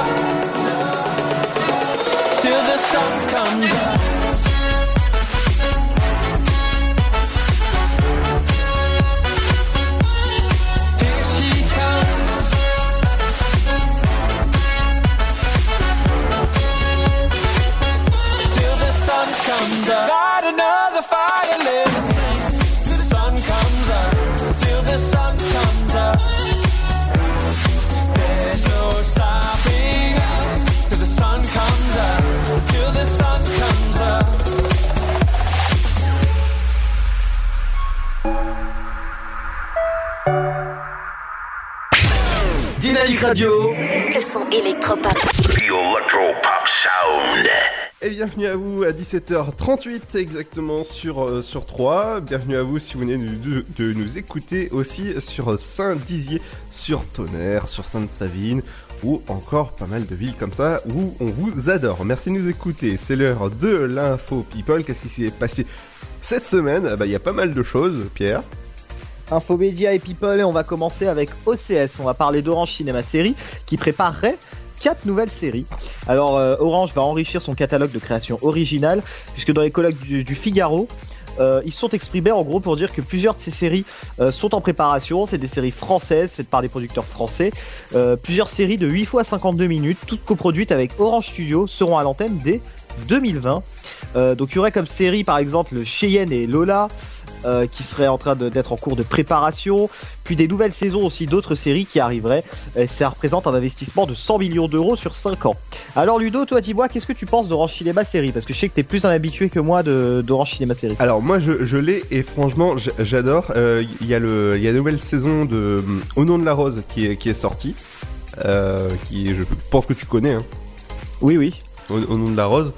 S2: Dynamique Radio.
S1: Le son électropop.
S6: The Electro Pop Sound.
S3: Et bienvenue à vous à 17h38 exactement sur, euh, sur 3. Bienvenue à vous si vous venez de, de- de nous écouter aussi sur Saint-Dizier, sur Tonnerre, sur Sainte-Savine ou encore pas mal de villes comme ça où on vous adore. Merci de nous écouter. C'est l'heure de l'info people. Qu'est-ce qui s'est passé cette semaine? Ah bah, Il y a pas mal de choses, Pierre.
S8: Infomédia et People et on va commencer avec OCS. On va parler d'Orange Cinéma Série qui préparerait quatre nouvelles séries. Alors euh, Orange va enrichir son catalogue de créations originales puisque dans les colloques du, Figaro, euh, ils sont exprimés en gros pour dire que plusieurs de ces séries euh, sont en préparation. C'est des séries françaises faites par des producteurs français. Euh, plusieurs séries de 8 fois 52 minutes, toutes coproduites avec Orange Studio, seront à l'antenne dès 2020. Euh, donc il y aurait comme série par exemple Cheyenne et Lola. Euh, qui serait en train d'être en cours de préparation, puis des nouvelles saisons aussi d'autres séries qui arriveraient. Et ça représente un investissement de 100 millions d'euros sur 5 ans. Alors Ludo, toi dis-moi, qu'est-ce que tu penses d'Orange Cinéma Série? Parce que je sais que t'es plus un habitué que moi d'Orange Cinéma Série.
S3: Alors moi je, je l'ai et franchement j'adore. Euh, Il y a le y a la nouvelle saison de hum, Au nom de la rose qui est qui est sortie. Euh, qui je pense que tu connais. Hein.
S8: Oui oui.
S3: Au, au nom de la rose.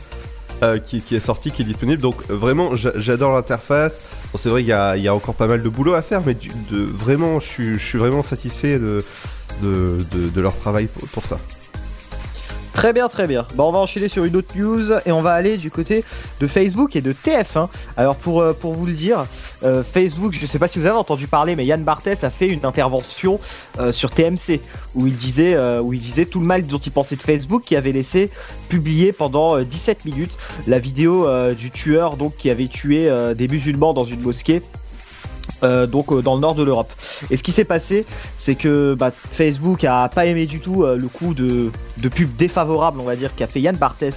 S3: euh, qui, qui est sorti, qui est disponible. Donc euh, vraiment, j'a- j'adore l'interface. Bon, c'est vrai, il y a, encore pas mal de boulot à faire, mais vraiment, je suis, vraiment satisfait de, leur travail pour ça.
S8: Très bien, très bien. Bon, on va enchaîner sur une autre news et on va aller du côté de Facebook et de TF1. Alors pour, euh, pour vous le dire, euh, Facebook, je sais pas si vous avez entendu parler, mais Yann Barthès a fait une intervention euh, sur TMC où il disait où il disait tout le mal dont il pensait de Facebook, qui avait laissé publier pendant euh, 17 minutes la vidéo du tueur donc qui avait tué des musulmans dans une mosquée. Euh, donc euh, dans le nord de l'Europe. Et ce qui s'est passé, c'est que bah, Facebook a pas aimé du tout euh, le coup de, de pub défavorable, on va dire, qu'a fait Yann Barthès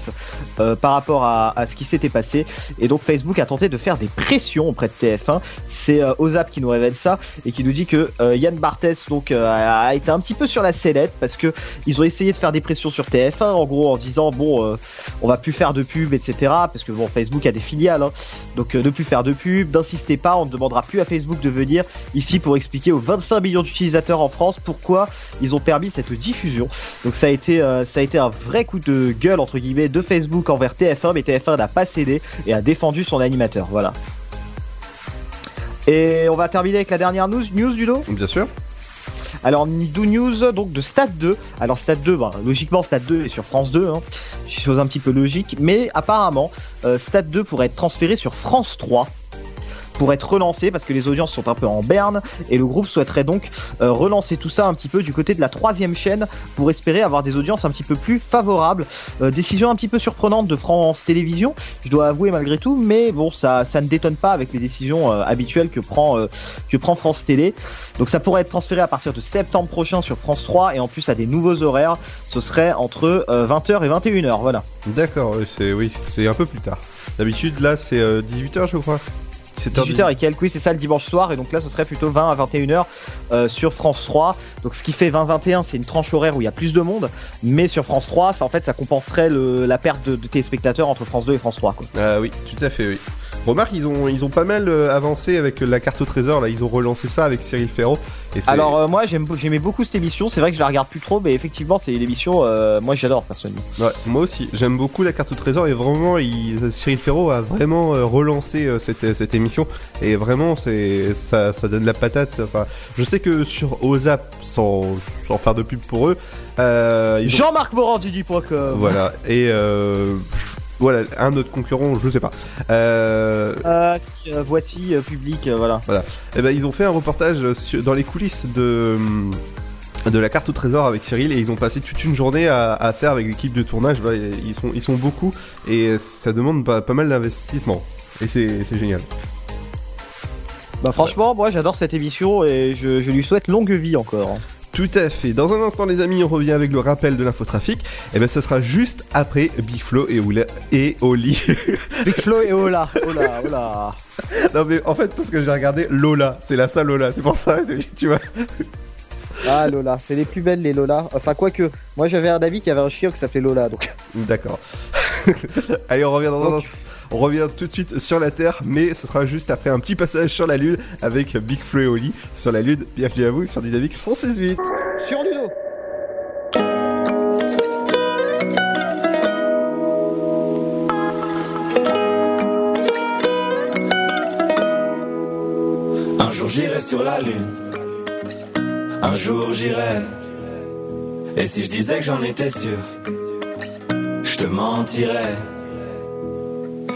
S8: euh, par rapport à, à ce qui s'était passé. Et donc Facebook a tenté de faire des pressions auprès de TF1. C'est euh, Ozap qui nous révèle ça et qui nous dit que euh, Yann Barthès donc a, été un petit peu sur la sellette parce que ils ont essayé de faire des pressions sur TF1 en gros en disant bon on va plus faire de pub etc parce que bon Facebook a des filiales hein. donc ne plus faire de pub n'insistez pas on ne demandera plus à Facebook de venir ici pour expliquer aux 25 millions d'utilisateurs en France pourquoi ils ont permis cette diffusion donc ça a été euh, ça a été un vrai coup de gueule entre guillemets de Facebook envers TF1 mais TF1 n'a pas cédé et a défendu son animateur voilà et on va terminer avec la dernière news, news du dos
S3: Bien sûr.
S8: Alors News donc de Stade 2. Alors Stade 2, bah, logiquement Stade 2 est sur France 2, hein. chose un petit peu logique, mais apparemment euh, Stade 2 pourrait être transféré sur France 3 pour être relancé parce que les audiences sont un peu en berne et le groupe souhaiterait donc euh, relancer tout ça un petit peu du côté de la troisième chaîne pour espérer avoir des audiences un petit peu plus favorables. Euh, décision un petit peu surprenante de France Télévisions, je dois avouer malgré tout, mais bon ça ça ne détonne pas avec les décisions euh, habituelles que prend que prend France Télé. Donc ça pourrait être transféré à partir de septembre prochain sur France 3 et en plus à des nouveaux horaires, ce serait entre 20h et 21h, voilà.
S3: D'accord, c'est oui, c'est un peu plus tard. D'habitude là c'est 18h je crois.
S8: 18h et quelques, oui, c'est ça le dimanche soir. Et donc là, ce serait plutôt 20 à 21h euh, sur France 3. Donc ce qui fait 20-21, c'est une tranche horaire où il y a plus de monde. Mais sur France 3, ça, en fait, ça compenserait le, la perte de, de téléspectateurs entre France 2 et France 3. Quoi.
S3: Ah oui, tout à fait, oui. Remarque, ils ont, ils ont pas mal euh, avancé avec la carte au trésor, là, ils ont relancé ça avec Cyril. Et c'est-
S8: Alors euh, moi, j'aimais beaucoup cette émission. C'est vrai que je la regarde plus trop, mais effectivement, c'est une émission. euh, moi, j'adore personnellement.
S3: Ouais, moi aussi, j'aime beaucoup la carte au trésor et vraiment, il, Cyril Ferraud a vraiment euh, relancé cette, cette émission et vraiment, c'est ça, ça donne la patate. Enfin, je sais que sur OZAP, sans, sans faire de pub pour eux, euh, ont-
S8: Jean-Marc Morandini.com.
S3: Voilà, et euh, voilà, un autre concurrent, je sais pas. Euh,
S8: Euh, si, euh, voici euh, public, euh, voilà.
S3: Voilà. Et ben ils ont fait un reportage sur- dans les coulisses de de la carte au trésor avec Cyril et ils ont passé toute une journée à, à faire avec l'équipe de tournage. Ils sont ils sont beaucoup et ça demande pas, pas mal d'investissement et c'est c'est génial.
S8: Bah franchement, moi, j'adore cette émission et je, je lui souhaite longue vie encore.
S3: Tout à fait. Dans un instant, les amis, on revient avec le rappel de l'infotrafic. Et ben, ce sera juste après Big Flo et, Oula, et Oli.
S8: Big Flo et Ola. Ola, Ola.
S3: non, mais en fait, parce que j'ai regardé Lola, c'est la salle Lola, c'est pour ça, tu vois.
S8: Ah Lola, c'est les plus belles les Lola. Enfin quoique, moi j'avais un ami qui avait un chien qui s'appelait Lola donc.
S3: D'accord. Allez, on revient dans un instant. On revient tout de suite sur la Terre, mais ce sera juste après un petit passage sur la Lune avec Big Flo et Oli sur la Lune. Bienvenue à vous sur Dynamique 168.
S8: Sur Ludo.
S11: Un jour j'irai sur la lune. Un jour j'irai. Et si je disais que j'en étais sûr, je te mentirais.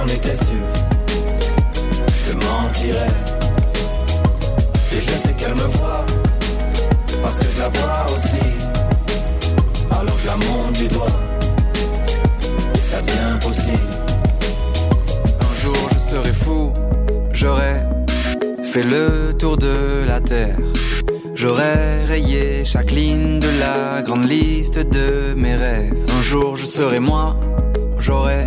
S11: j'en étais sûr, je te mentirais. Et je sais qu'elle me voit, parce que je la vois aussi. Alors je la monte du doigt, et ça devient possible.
S12: Un jour je serai fou, j'aurai fait le tour de la terre. J'aurais rayé chaque ligne de la grande liste de mes rêves. Un jour je serai moi, j'aurai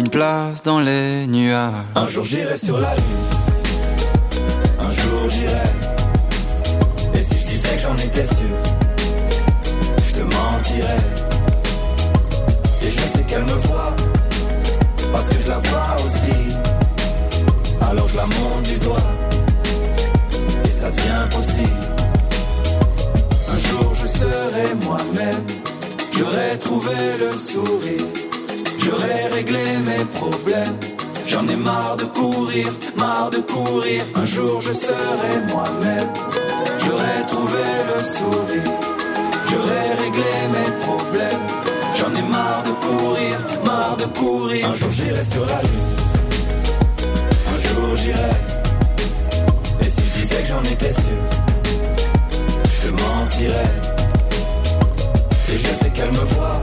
S12: une place dans les nuages.
S11: Un jour j'irai sur la lune, un jour j'irai. Et si je disais que j'en étais sûr, je te mentirais. Et je sais qu'elle me voit, parce que je la vois aussi. Alors je la monte du doigt, et ça devient possible. Un jour je serai moi-même, J'aurais trouvé le sourire, j'aurais réglé mes problèmes. J'en ai marre de courir, marre de courir. Un jour je serai moi-même. J'aurais trouvé le sourire, j'aurais réglé mes problèmes. J'en ai marre de courir, marre de courir. Un jour j'irai sur la lune, un jour j'irai. Et si je disais que j'en étais sûr, je te mentirais. Et je sais qu'elle me voit,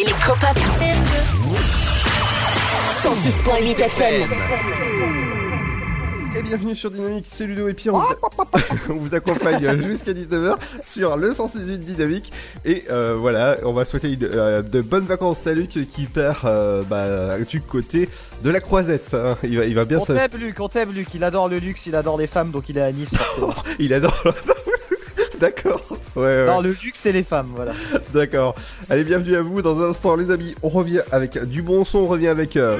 S1: Électropop. 106.8 FM.
S3: Et bienvenue sur Dynamique, c'est Ludo et Pierre. On, vous- on vous accompagne jusqu'à 19h sur le 168 Dynamique. Et euh, voilà, on va souhaiter une, euh, de bonnes vacances à Luc qui part euh, bah, du côté de la croisette. hein. Il, va, il va bien
S8: On t'aime Luc, on t'aime Luc, il adore le luxe, il adore les femmes, donc il est à Nice forcément.
S3: Il adore. D'accord. Ouais, ouais.
S8: Non, le luxe c'est les femmes, voilà.
S3: D'accord. Allez, bienvenue à vous. Dans un instant, les amis, on revient avec du bon son. On revient avec. euh,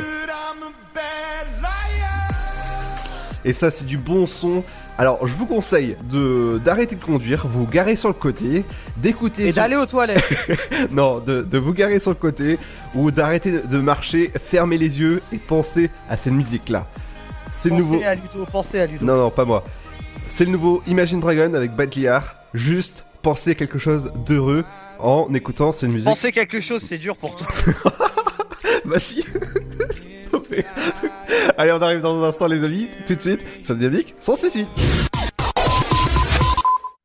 S3: Et ça, c'est du bon son. Alors, je vous conseille de d'arrêter de conduire, vous garer sur le côté, d'écouter.
S8: Et
S3: sur-
S8: d'aller aux toilettes.
S3: non, de, de vous garer sur le côté ou d'arrêter de, marcher, fermer les yeux et penser à cette musique-là. C'est le
S8: Pensez
S3: nouveau.
S8: à Ludo, pensez à Ludo.
S3: Non, non, pas moi. C'est le nouveau Imagine Dragon avec Bad Liar. Juste penser quelque chose d'heureux en écoutant cette musique.
S8: Pensez quelque chose, c'est dur pour toi.
S3: Bah si. Allez, on arrive dans un instant, les amis. Tout de suite sur Dynamique 168.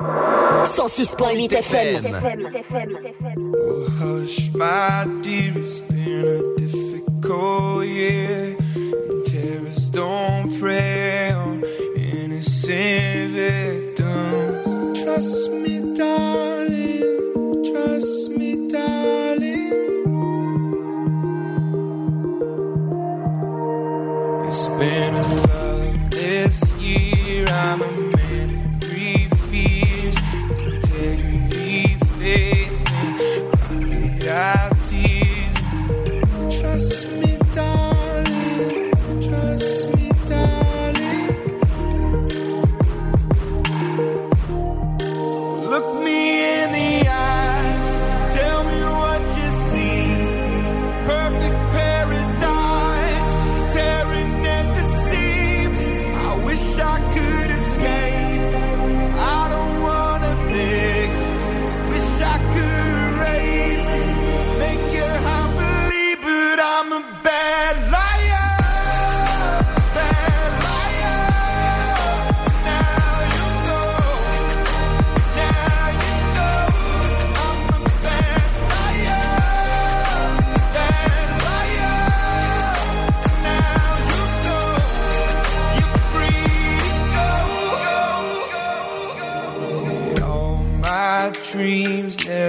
S1: 106.8 FM.
S13: Hush, my dear, it's been a difficult year. Terrorists don't prey on innocent victims. Trust me, darling. Trust me, darling. It's been a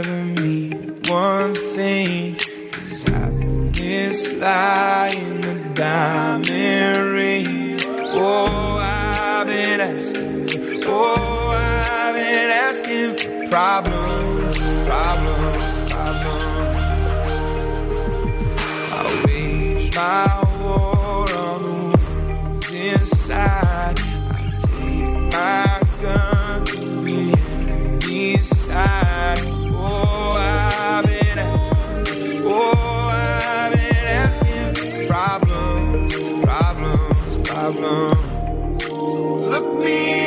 S13: never mean one thing. Is happiness lie in the diamond ring? Oh, I've been asking. Oh, I've been asking for problems, problems, problems. I wage my war on the wounds inside. I take my gun me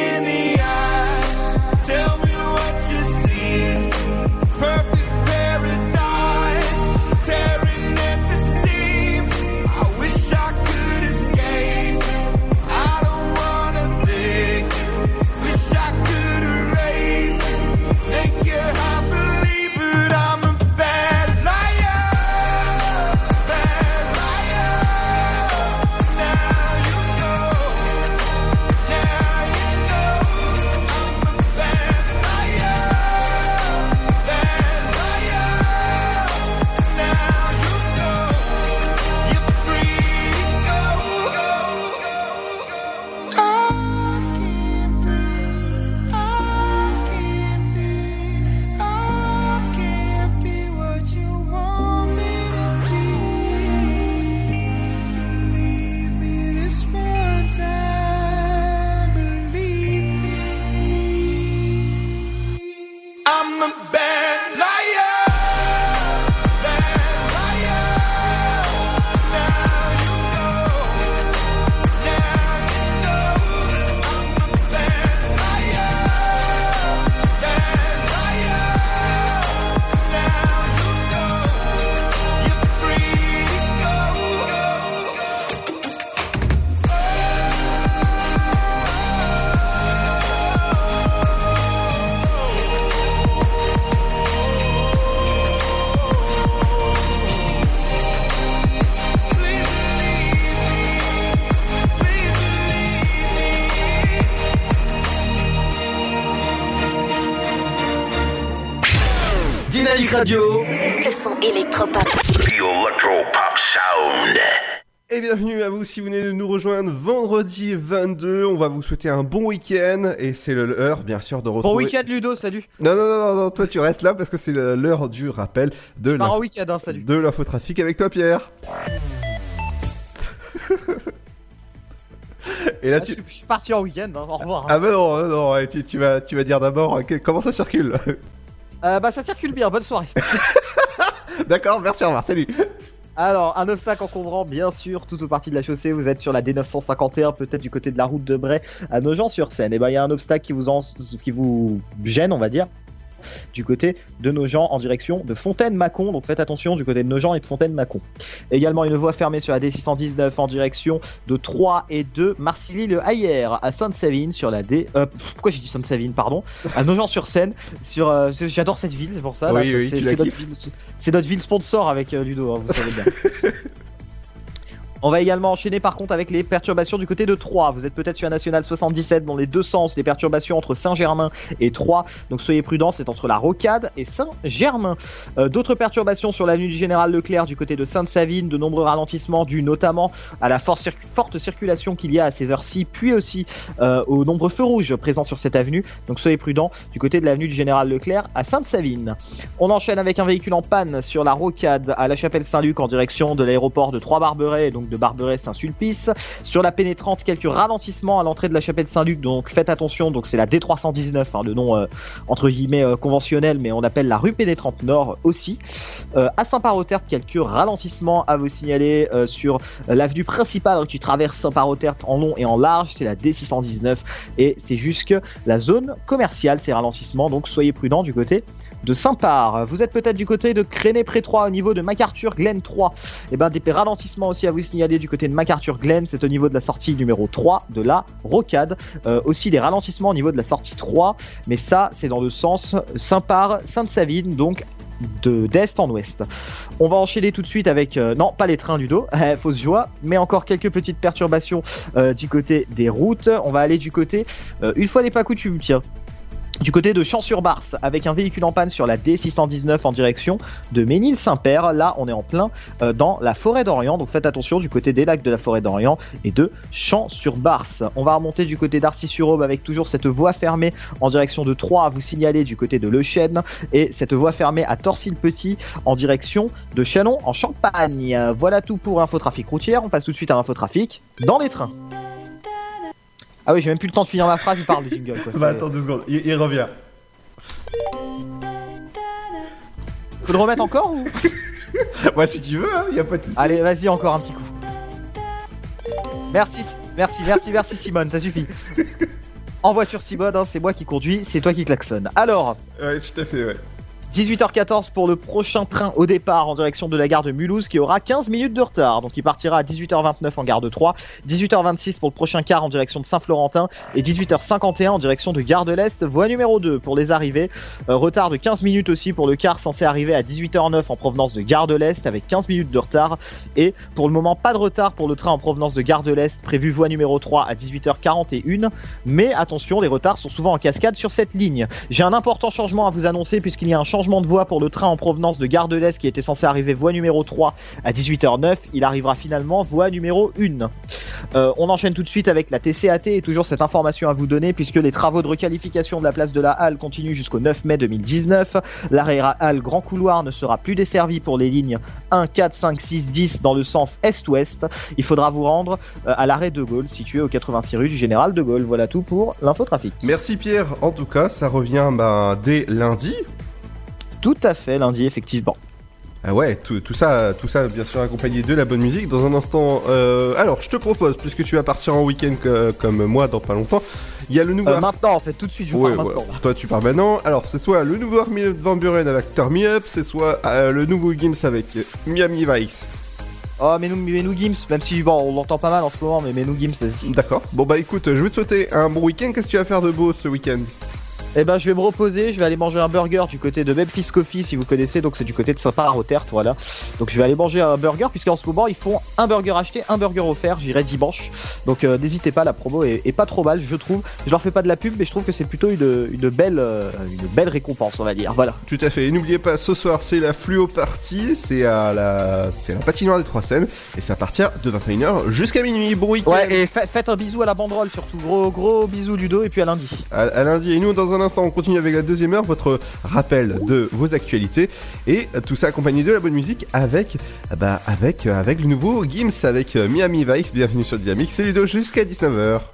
S2: Radio.
S1: Le son électropop.
S6: The Sound.
S3: Et bienvenue à vous si vous venez de nous rejoindre vendredi 22. On va vous souhaiter un bon week-end et c'est l'heure bien sûr de retrouver.
S8: Bon week-end Ludo, salut.
S3: Non, non, non, non, non, toi tu restes là parce que c'est l'heure du rappel de
S8: week-end, hein, salut.
S3: de l'infotrafic avec toi Pierre. Et là
S8: Ah,
S3: tu...
S8: je, suis- je suis parti en week-end, hein, au revoir. hein.
S3: Ah bah non, non, tu, tu vas, tu vas dire d'abord que- comment ça circule?
S8: Euh, bah ça circule bien, bonne soirée.
S3: D'accord, merci, au revoir, salut.
S8: Alors, un obstacle encombrant, bien sûr, tout au parti de la chaussée. Vous êtes sur la D951, peut-être du côté de la route de Bray à Nogent-sur-Seine. Et ben, il y a un obstacle qui vous, en- qui vous gêne, on va dire, du côté de Nogent en direction de Fontaine-Mâcon. Donc faites attention du côté de Nogent et de Fontaine-Mâcon. Également, une voie fermée sur la D619 en direction de 3 et 2 Marcilly-le-Hayer à Sainte-Savine sur la D. euh, pourquoi j'ai dit Sainte-Savine, pardon? À Nogent-sur-Seine. Sur, euh, J'adore cette ville, c'est pour ça.
S3: Oui,
S8: c'est-
S3: oui,
S8: notre ville- c'est notre ville sponsor avec euh, Ludo, hein, vous savez bien. On va également enchaîner par contre avec les perturbations du côté de Troyes. Vous êtes peut-être sur la nationale 77 dans les deux sens, les perturbations entre Saint-Germain et Troyes. Donc soyez prudents, c'est entre la Rocade et Saint-Germain. Euh, D'autres perturbations sur l'avenue du Général Leclerc du côté de Sainte-Savine, de nombreux ralentissements dus notamment à la forte, circu- forte circulation qu'il y a à ces heures-ci, puis aussi euh, aux nombreux feux rouges présents sur cette avenue. Donc soyez prudents du côté de l'avenue du Général Leclerc à Sainte-Savine. On enchaîne avec un véhicule en panne sur la rocade à la chapelle Saint-Luc en direction de l'aéroport de Trois-Barberets, Barberets-Saint-Sulpice. Sur la pénétrante, quelques ralentissements à l'entrée de la chapelle Saint-Luc, donc faites attention, donc c'est la D319, hein, le nom euh, entre guillemets euh, conventionnel, mais on appelle la rue pénétrante nord aussi. Euh, à Saint-Paroterte, quelques ralentissements à vous signaler sur l'avenue principale qui traverse Saint-Paroterte en long et en large, c'est la D619 et c'est jusque la zone commerciale ces ralentissements, donc soyez prudents du côté de Saint-Par. Vous êtes peut-être du côté de Créné-Pré-3 au niveau de MacArthur Glen 3. Et ben des ralentissements aussi à vous signaler du côté de MacArthur Glen, c'est au niveau de la sortie numéro 3 de la rocade. Euh, aussi des ralentissements au niveau de la sortie 3, mais ça c'est dans le sens Saint-Par, Sainte-Savine, donc de d'est en ouest. On va enchaîner tout de suite avec euh, non pas les trains du dos, eh, fausse joie, mais encore quelques petites perturbations euh, du côté des routes. On va aller du côté une fois n'est pas coutume, tiens. Du côté de Champs-sur-Barse, avec un véhicule en panne sur la D619 en direction de Ménil-Saint-Père. Là, on est en plein euh, dans la forêt d'Orient. Donc faites attention du côté des lacs de la forêt d'Orient et de Champs-sur-Barse. On va remonter du côté d'Arcy-sur-Aube avec toujours cette voie fermée en direction de Troyes à vous signaler du côté de Le Chêne et cette voie fermée à Torcy-le-Petit en direction de Chalon en Champagne. Voilà tout pour l'infotrafic routière. On passe tout de suite à l'infotrafic dans les trains. Ah oui, j'ai même plus le temps de finir ma phrase, il parle le jingle. Quoi.
S3: Bah attends deux secondes, il, il revient.
S8: Faut le remettre encore ou?
S3: Ouais, si tu veux, hein, y a pas de souci.
S8: Allez, vas-y, encore un petit coup. Merci, merci, merci, merci Simone, ça suffit. En voiture Simone, hein, c'est moi qui conduis, c'est toi qui klaxonne. Alors,
S3: Ouais, tout à fait, ouais.
S8: 18h14 pour le prochain train au départ en direction de la gare de Mulhouse qui aura 15 minutes de retard. Donc il partira à 18h29 en gare de Troyes, 18h26 pour le prochain car en direction de Saint-Florentin et 18h51 en direction de gare de l'Est, voie numéro 2 pour les arrivées. Euh, retard de 15 minutes aussi pour le car censé arriver à 18h09 en provenance de gare de l'Est avec 15 minutes de retard. Et pour le moment, pas de retard pour le train en provenance de gare de l'Est prévu voie numéro 3 à 18h41. Mais attention, les retards sont souvent en cascade sur cette ligne. J'ai un important changement à vous annoncer puisqu'il y a un changement de voie pour le train en provenance de Gare de qui était censé arriver voie numéro 3 à 18h09. Il arrivera finalement voie numéro 1. Euh, on enchaîne tout de suite avec la TCAT et toujours cette information à vous donner puisque les travaux de requalification de la place de la Halle continuent jusqu'au 9 mai 2019. L'arrêt Halle Grand Couloir ne sera plus desservi pour les lignes 1, 4, 5, 6, 10 dans le sens est-ouest. Il faudra vous rendre euh, à l'arrêt de Gaulle situé au 86 rue du Général de Gaulle. Voilà tout pour l'infotrafic.
S3: Merci Pierre, en tout cas, ça revient bah, dès lundi.
S8: Tout à fait, lundi, effectivement.
S3: Ah ouais, tout, tout ça, tout ça, bien sûr, accompagné de la bonne musique. Dans un instant, euh, alors, je te propose, puisque tu vas partir en week-end que- comme moi dans pas longtemps, il y a le nouveau.
S8: Euh, maintenant, en fait, tout de suite, je vous
S3: Ouais,
S8: parle
S3: voilà.
S8: maintenant.
S3: Toi, tu pars maintenant. Alors, c'est soit le nouveau Armin Van Buren avec Turn Me Up, c'est soit euh, le nouveau Gims avec Miami Vice.
S8: Oh, mais nous, mais nous Gims, même si bon, on l'entend pas mal en ce moment, mais mais nous Gims,
S3: D'accord. Bon, bah écoute, je vais te souhaiter un bon week-end. Qu'est-ce que tu vas faire de beau ce week-end?
S8: Eh ben, je vais me reposer, je vais aller manger un burger du côté de Memphis Coffee, si vous connaissez, donc c'est du côté de Saint-Par-au-Tertre, voilà. Donc je vais aller manger un burger, puisqu'en ce moment, ils font un burger acheté, un burger offert, j'irai dimanche. Donc euh, n'hésitez pas, la promo est, est pas trop mal, je trouve. Je leur fais pas de la pub, mais je trouve que c'est plutôt une, une, belle, euh, une belle récompense, on va dire, voilà.
S3: Tout à fait. Et n'oubliez pas, ce soir, c'est la fluo party. C'est à la, c'est la patinoire des Trois Seines. Et c'est à partir de 21h jusqu'à minuit. Bon week-end.
S8: Ouais, et fa- faites un bisou à la banderole surtout, gros, gros bisous Ludo, et puis à lundi.
S3: à, à lundi. Et nous, dans un instant, on continue avec la deuxième heure, votre rappel de vos actualités. Et tout ça accompagné de la bonne musique avec, bah, avec, euh, avec le nouveau Gims avec euh, Miami Vice. Bienvenue sur Dynamique. C'est Ludo jusqu'à 19h.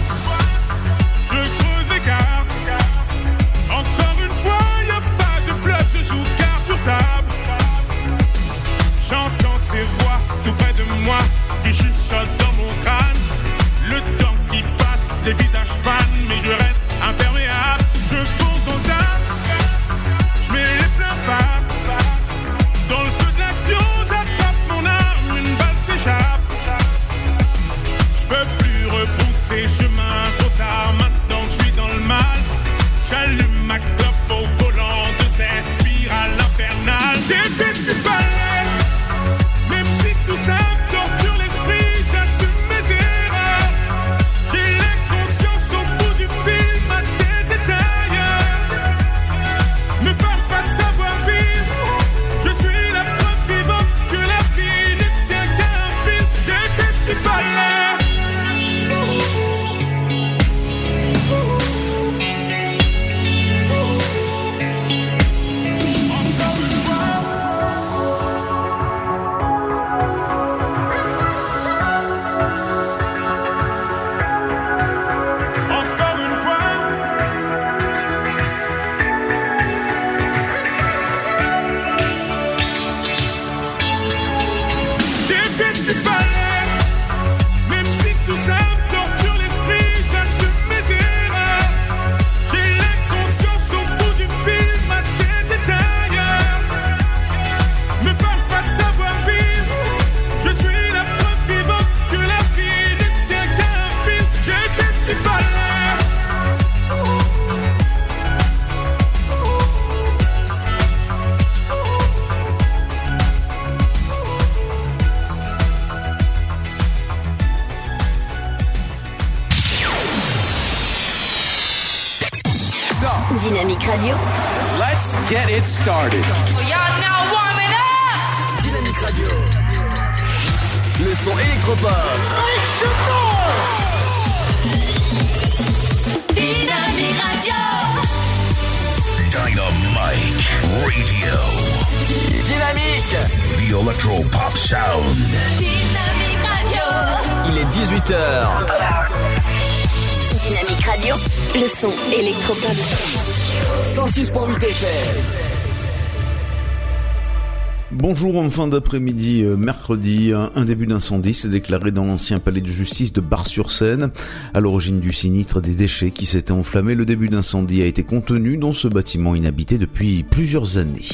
S4: fin d'après-midi, euh, mercredi, un, un début d'incendie s'est déclaré dans l'ancien palais de justice de Bar-sur-Seine. À l'origine du sinistre, des déchets qui s'étaient enflammés, le début d'incendie a été contenu dans ce bâtiment inhabité depuis plusieurs années.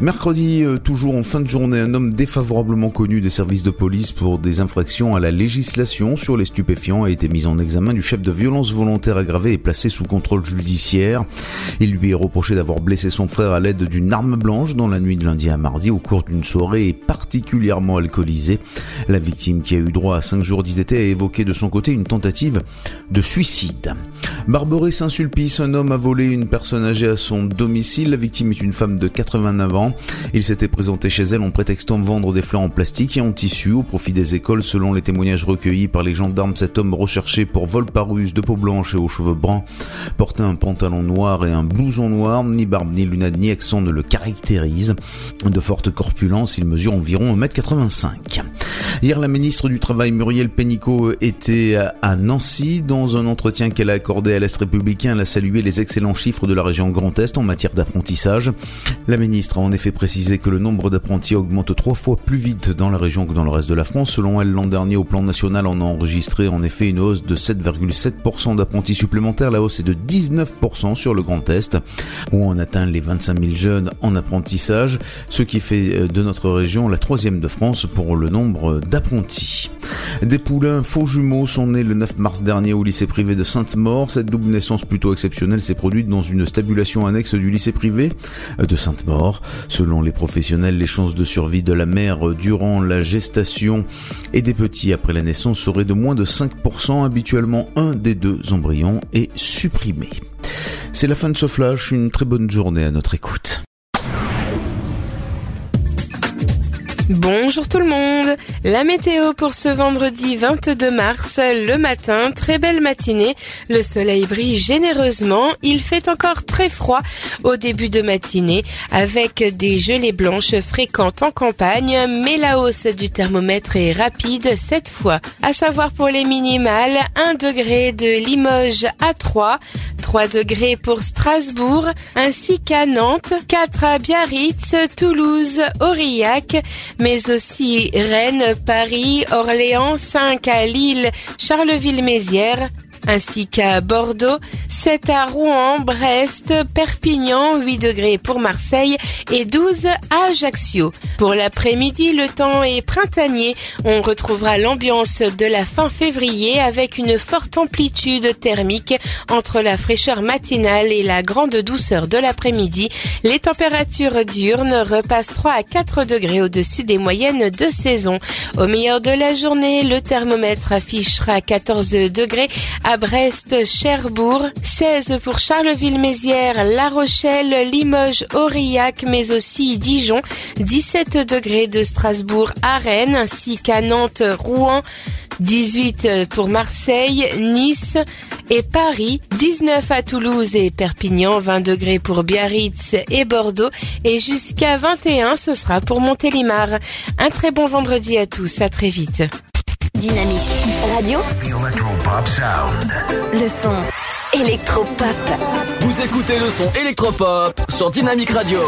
S4: Mercredi, euh, toujours en fin de journée, un homme défavorablement connu des services de police pour des infractions à la législation sur les stupéfiants a été mis en examen du chef de violence volontaire aggravée et placé sous contrôle judiciaire. Il lui est reproché d'avoir blessé son frère à l'aide d'une arme blanche dans la nuit de lundi à mardi au cours d'une soirée particulièrement alcoolisée. La victime qui a eu droit à 5 jours d'IDT a évoqué de son côté une tentative de suicide. Barberey-Saint-Sulpice, un homme a volé une personne âgée à son domicile. La victime est une femme de 89 ans. Il s'était présenté chez elle en prétextant vendre des fleurs en plastique et en tissu au profit des écoles. Selon les témoignages recueillis par les gendarmes, cet homme recherché pour vol par de peau blanche et aux cheveux bruns portait un pantalon noir et un blouson noir. Ni barbe, ni lunette, ni accent ne le caractérisent. De forte corpulence, il mesure environ 1m85. Hier, la ministre du Travail Muriel Pénicaud était à Nancy. Dans un entretien qu'elle a accordé l'Est républicain, elle a salué les excellents chiffres de la région Grand Est en matière d'apprentissage. La ministre a en effet précisé que le nombre d'apprentis augmente trois fois plus vite dans la région que dans le reste de la France. Selon elle, l'an dernier, au plan national, on a enregistré en effet une hausse de 7,7% d'apprentis supplémentaires. La hausse est de 19% sur le Grand Est, où on atteint les 25 000 jeunes en apprentissage, ce qui fait euh, de notre région la troisième de France pour le nombre d'apprentis. Des poulains faux jumeaux sont nés le 9 mars dernier au lycée privé de Sainte-Maure. Cette double naissance plutôt exceptionnelle s'est produite dans une stabulation annexe du lycée privé de Sainte-Maure. Selon les professionnels, les chances de survie de la mère durant la gestation et des petits après la naissance seraient de moins de 5%. Habituellement, un des deux embryons est supprimé. C'est la fin de ce flash. Une très bonne journée à notre écoute.
S5: Bonjour tout le monde. La météo pour ce vendredi 22 mars, le matin, très belle matinée. Le soleil brille généreusement. Il fait encore très froid au début de matinée avec des gelées blanches fréquentes en campagne, mais la hausse du thermomètre est rapide cette fois. À savoir pour les minimales, 1 degré de Limoges à 3, 3 degrés pour Strasbourg, ainsi qu'à Nantes, 4 à Biarritz, Toulouse, Aurillac, mais aussi Rennes, Paris, Orléans, 5 à Lille, Charleville-Mézières, ainsi qu'à Bordeaux, 7 à Rouen, Brest, Perpignan, 8 degrés pour Marseille et 12 à Ajaccio. Pour l'après-midi, le temps est printanier. On retrouvera l'ambiance de la fin février avec une forte amplitude thermique entre la fraîcheur matinale et la grande douceur de l'après-midi. Les températures diurnes repassent 3 à 4 degrés au-dessus des moyennes de saison. Au meilleur de la journée, le thermomètre affichera 14 degrés à Brest, Cherbourg, 16 pour Charleville-Mézières, La Rochelle, Limoges, Aurillac, mais aussi Dijon, 17 degrés de Strasbourg à Rennes, ainsi qu'à Nantes, Rouen, 18 pour Marseille, Nice et Paris, 19 à Toulouse et Perpignan, 20 degrés pour Biarritz et Bordeaux et jusqu'à 21 ce sera pour Montélimar. Un très bon vendredi à tous, à très vite.
S1: Dynamique Radio.
S6: The Electro Pop Sound.
S1: Le son électropop.
S2: Vous écoutez le son électropop sur Dynamique Radio.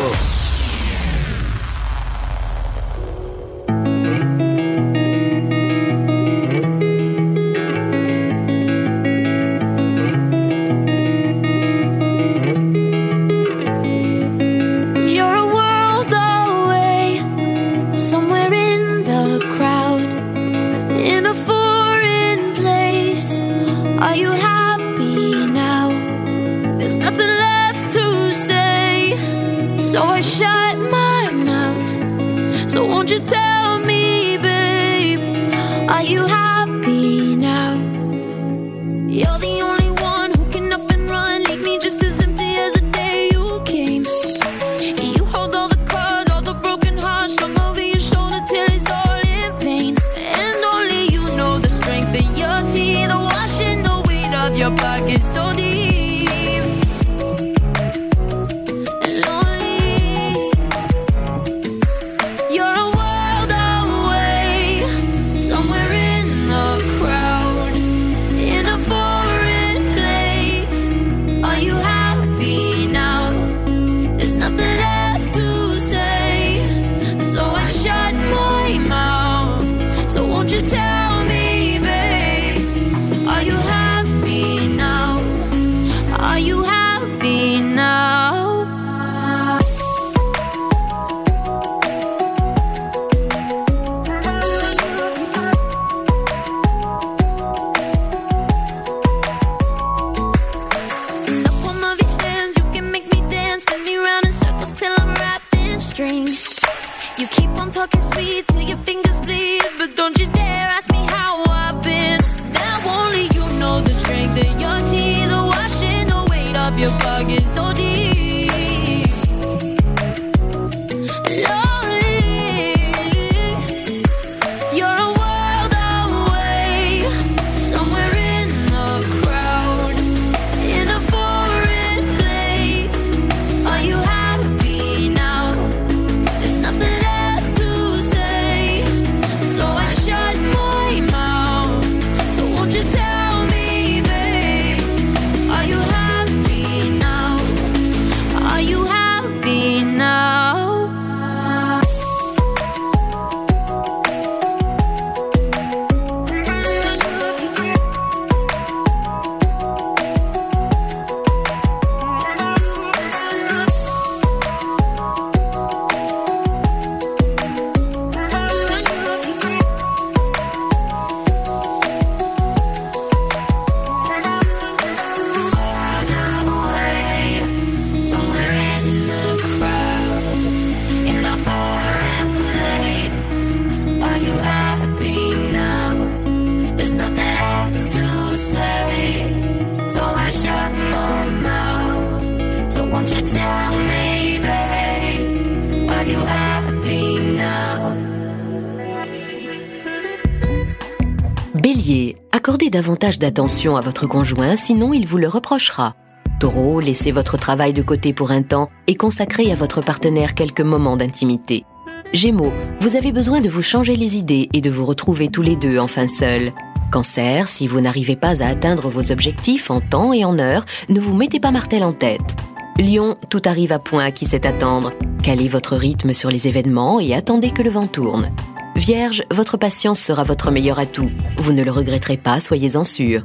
S14: D'attention à votre conjoint, sinon il vous le reprochera. Taureau, laissez votre travail de côté pour un temps et consacrez à votre partenaire quelques moments d'intimité. Gémeaux, vous avez besoin de vous changer les idées et de vous retrouver tous les deux enfin seuls. Cancer, si vous n'arrivez pas à atteindre vos objectifs en temps et en heure, ne vous mettez pas martel en tête. Lion, tout arrive à point à qui sait attendre. Calez votre rythme sur les événements et attendez que le vent tourne. Vierge, votre patience sera votre meilleur atout. Vous ne le regretterez pas, soyez-en sûr.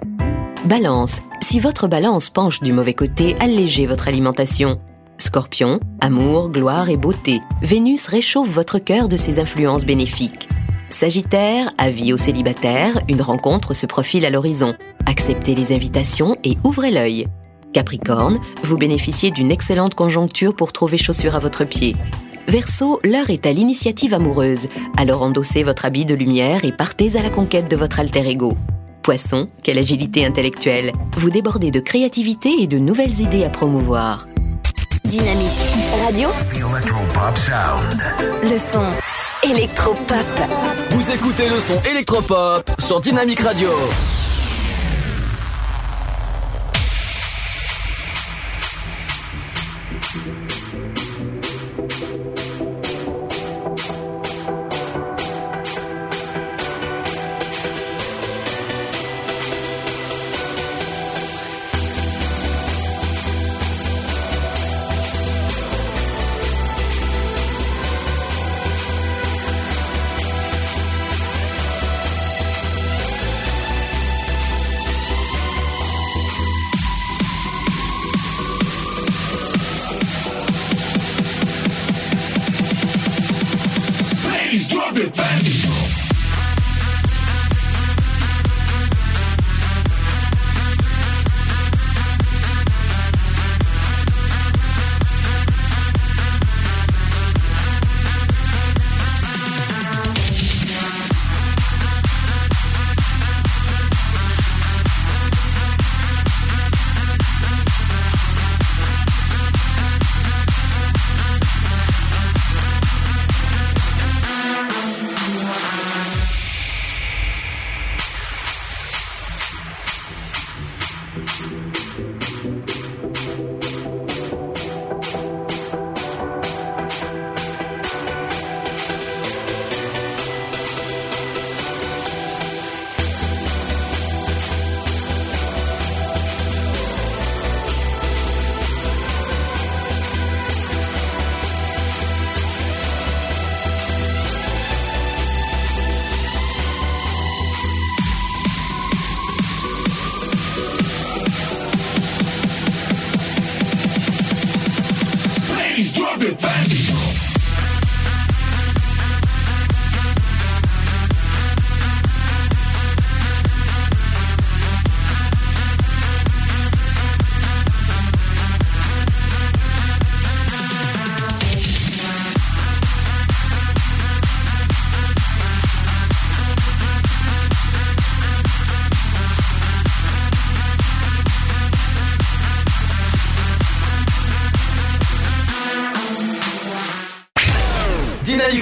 S14: Balance, si votre balance penche du mauvais côté, allégez votre alimentation. Scorpion, amour, gloire et beauté. Vénus réchauffe votre cœur de ses influences bénéfiques. Sagittaire, avis aux célibataires, une rencontre se profile à l'horizon. Acceptez les invitations et ouvrez l'œil. Capricorne, vous bénéficiez d'une excellente conjoncture pour trouver chaussure à votre pied. Verseau, l'heure est à l'initiative amoureuse, alors endossez votre habit de lumière et partez à la conquête de votre alter ego. Poisson, quelle agilité intellectuelle. Vous débordez de créativité et de nouvelles idées à promouvoir.
S1: Dynamique radio,
S6: Electropop sound.
S1: le son électropop.
S2: Vous écoutez le son électropop sur Dynamic Radio.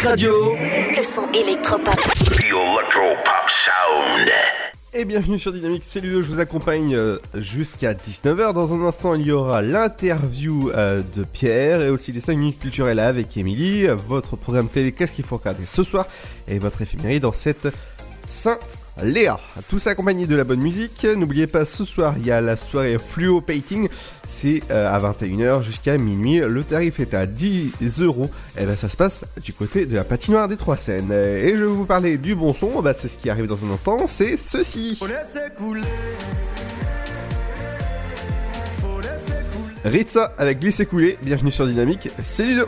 S2: Radio.
S1: Le son électropop.
S6: The Electro Pop Sound.
S3: Et bienvenue sur Dynamique, c'est Ludo, je vous accompagne euh, jusqu'à 19h. Dans un instant, il y aura l'interview euh, de Pierre et aussi les 5 minutes culturelles avec Émilie, votre programme télé, qu'est-ce qu'il faut regarder ce soir et votre éphémérie dans cette Saint Léa. Tout ça accompagné de la bonne musique. N'oubliez pas, ce soir, il y a la soirée Fluo Painting. C'est euh, à 21h jusqu'à minuit. Le tarif est à 10 euros. Et ben, ça se passe du côté de la patinoire des Trois Seines. Et je vais vous parler du bon son. Bah, c'est ce qui arrive dans un instant. C'est ceci. Ritza avec Glissé Coulé. Bienvenue sur Dynamique. C'est Ludo.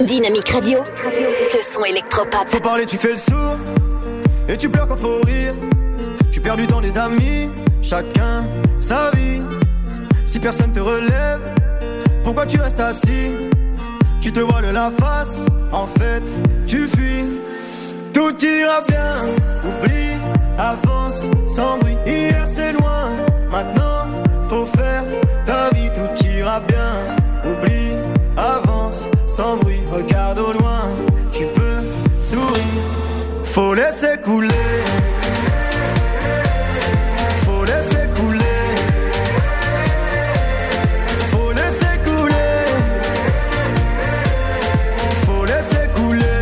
S1: Dynamique Radio. Le son électropop.
S15: Faut parler, tu fais le sourd. Et tu pleures quand faut rire. Tu perds du temps, les amis. Chacun sa vie. Si personne te relève, pourquoi tu restes assis? Tu te voiles la face. En fait, tu fuis. Tout ira bien. Oublie, avance sans bruit. Hier c'est loin. Maintenant, faut faire ta vie. Tout ira bien. Oublie, avance sans bruit. Faut laisser couler. Faut laisser couler. Faut laisser couler. Faut laisser couler.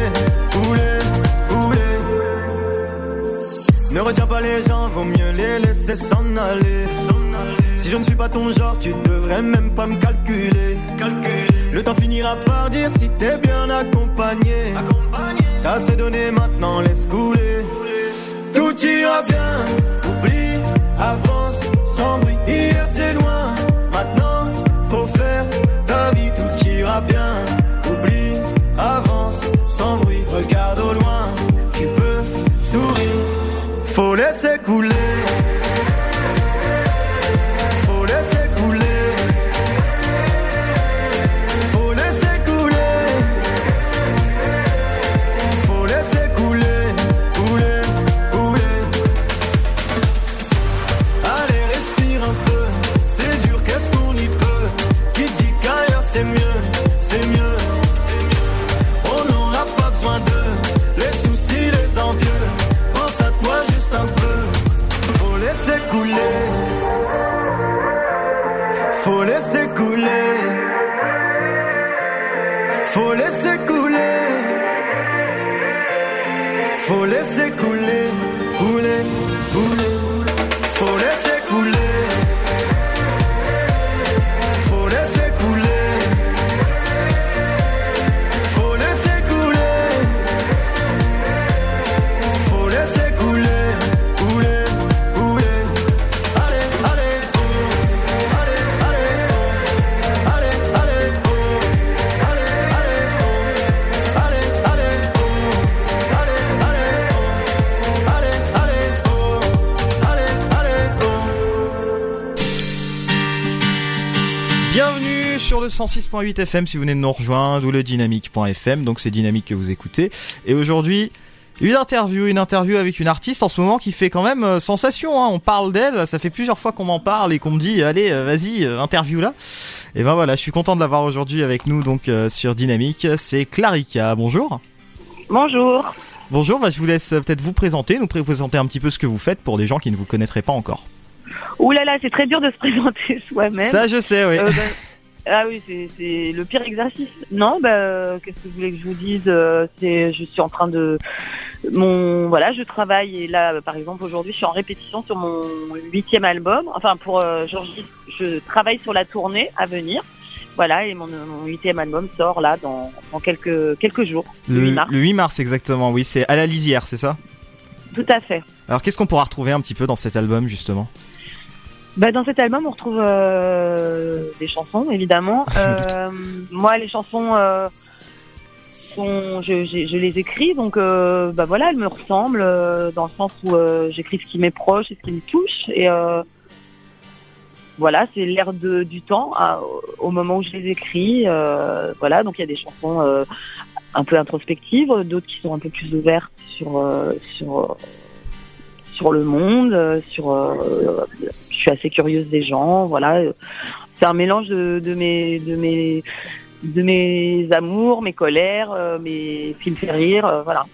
S15: Couler, couler. Ne retiens pas les gens, vaut mieux les laisser s'en aller. Si je ne suis pas ton genre, tu devrais même pas me calculer. Le temps finira par dire si t'es bien accompagné. Assez donné, maintenant laisse couler. Tout ira bien, oublie, avance
S8: 106.8 FM si vous venez de nous rejoindre ou le dynamique.fm, donc c'est dynamique que vous écoutez. Et aujourd'hui, une interview, une interview avec une artiste en ce moment qui fait quand même euh, sensation. Hein. On parle d'elle, ça fait plusieurs fois qu'on m'en parle et qu'on me dit allez, euh, vas-y, euh, interview là. Et ben voilà, je suis content de l'avoir aujourd'hui avec nous donc euh, sur Dynamique. C'est Clarica. Bonjour.
S16: Bonjour.
S8: Bonjour, bah, je vous laisse euh, peut-être vous présenter, nous présenter un petit peu ce que vous faites pour les gens qui ne vous connaîtraient pas encore.
S16: Ouh là là, c'est très dur de se présenter soi-même.
S8: Ça, je sais, oui.
S16: Euh, bah, ah oui, c'est- le pire exercice. Non, bah, euh, qu'est-ce que vous voulez que je vous dise euh, C'est, je suis en train de, mon, voilà, je travaille et là, par exemple, aujourd'hui, je suis en répétition sur mon huitième album. Enfin, pour, euh, je travaille sur la tournée à venir. Voilà, et mon, huitième album sort là dans, dans quelques quelques jours, le 8 mars.
S8: le 8 mars exactement, oui, c'est à la lisière, c'est ça?
S16: Tout à fait.
S8: Alors qu'est-ce qu'on pourra retrouver un petit peu dans cet album justement?
S16: Bah, dans cet album, on retrouve euh, des chansons, évidemment. Euh, moi, les chansons, euh, sont, je, j'ai- je les écris, donc euh, bah voilà, elles me ressemblent euh, dans le sens où euh, j'écris ce qui m'est proche et ce qui me touche. Et euh, voilà, c'est l'air de, du temps à- au moment où je les écris. euh, voilà, donc il y a des chansons euh, un peu introspectives, d'autres qui sont un peu plus ouvertes sur euh, sur sur le monde, euh, sur euh, je suis assez curieuse des gens, voilà. C'est un mélange de, mes de mes de mes amours, mes colères, euh, mes me fait rire, voilà.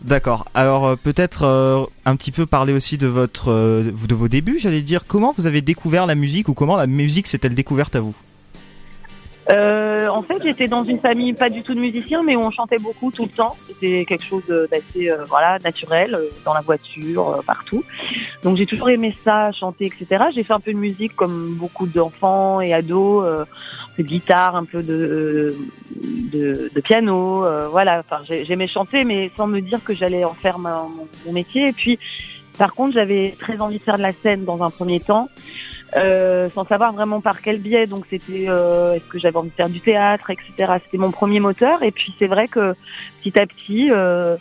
S8: D'accord. Alors peut-être un petit peu parler aussi de votre de vos débuts, j'allais dire. Comment vous avez découvert la musique ou comment la musique s'est-elle découverte à vous?
S16: Euh, en fait, j'étais dans une famille pas du tout de musiciens, mais où on chantait beaucoup tout le temps. C'était quelque chose d'assez euh, voilà naturel euh, dans la voiture, euh, partout. Donc j'ai toujours aimé ça, chanter, etc. J'ai fait un peu de musique comme beaucoup d'enfants et ados, un peu de guitare, un peu de de, de piano, voilà. Enfin, j'ai- j'aimais chanter, mais sans me dire que j'allais en faire mon, mon métier. Et puis, par contre, j'avais très envie de faire de la scène dans un premier temps. Euh, sans savoir vraiment par quel biais. Donc c'était euh, est-ce que j'avais envie de faire du théâtre, etc. C'était mon premier moteur. Et puis c'est vrai que petit à petit, euh,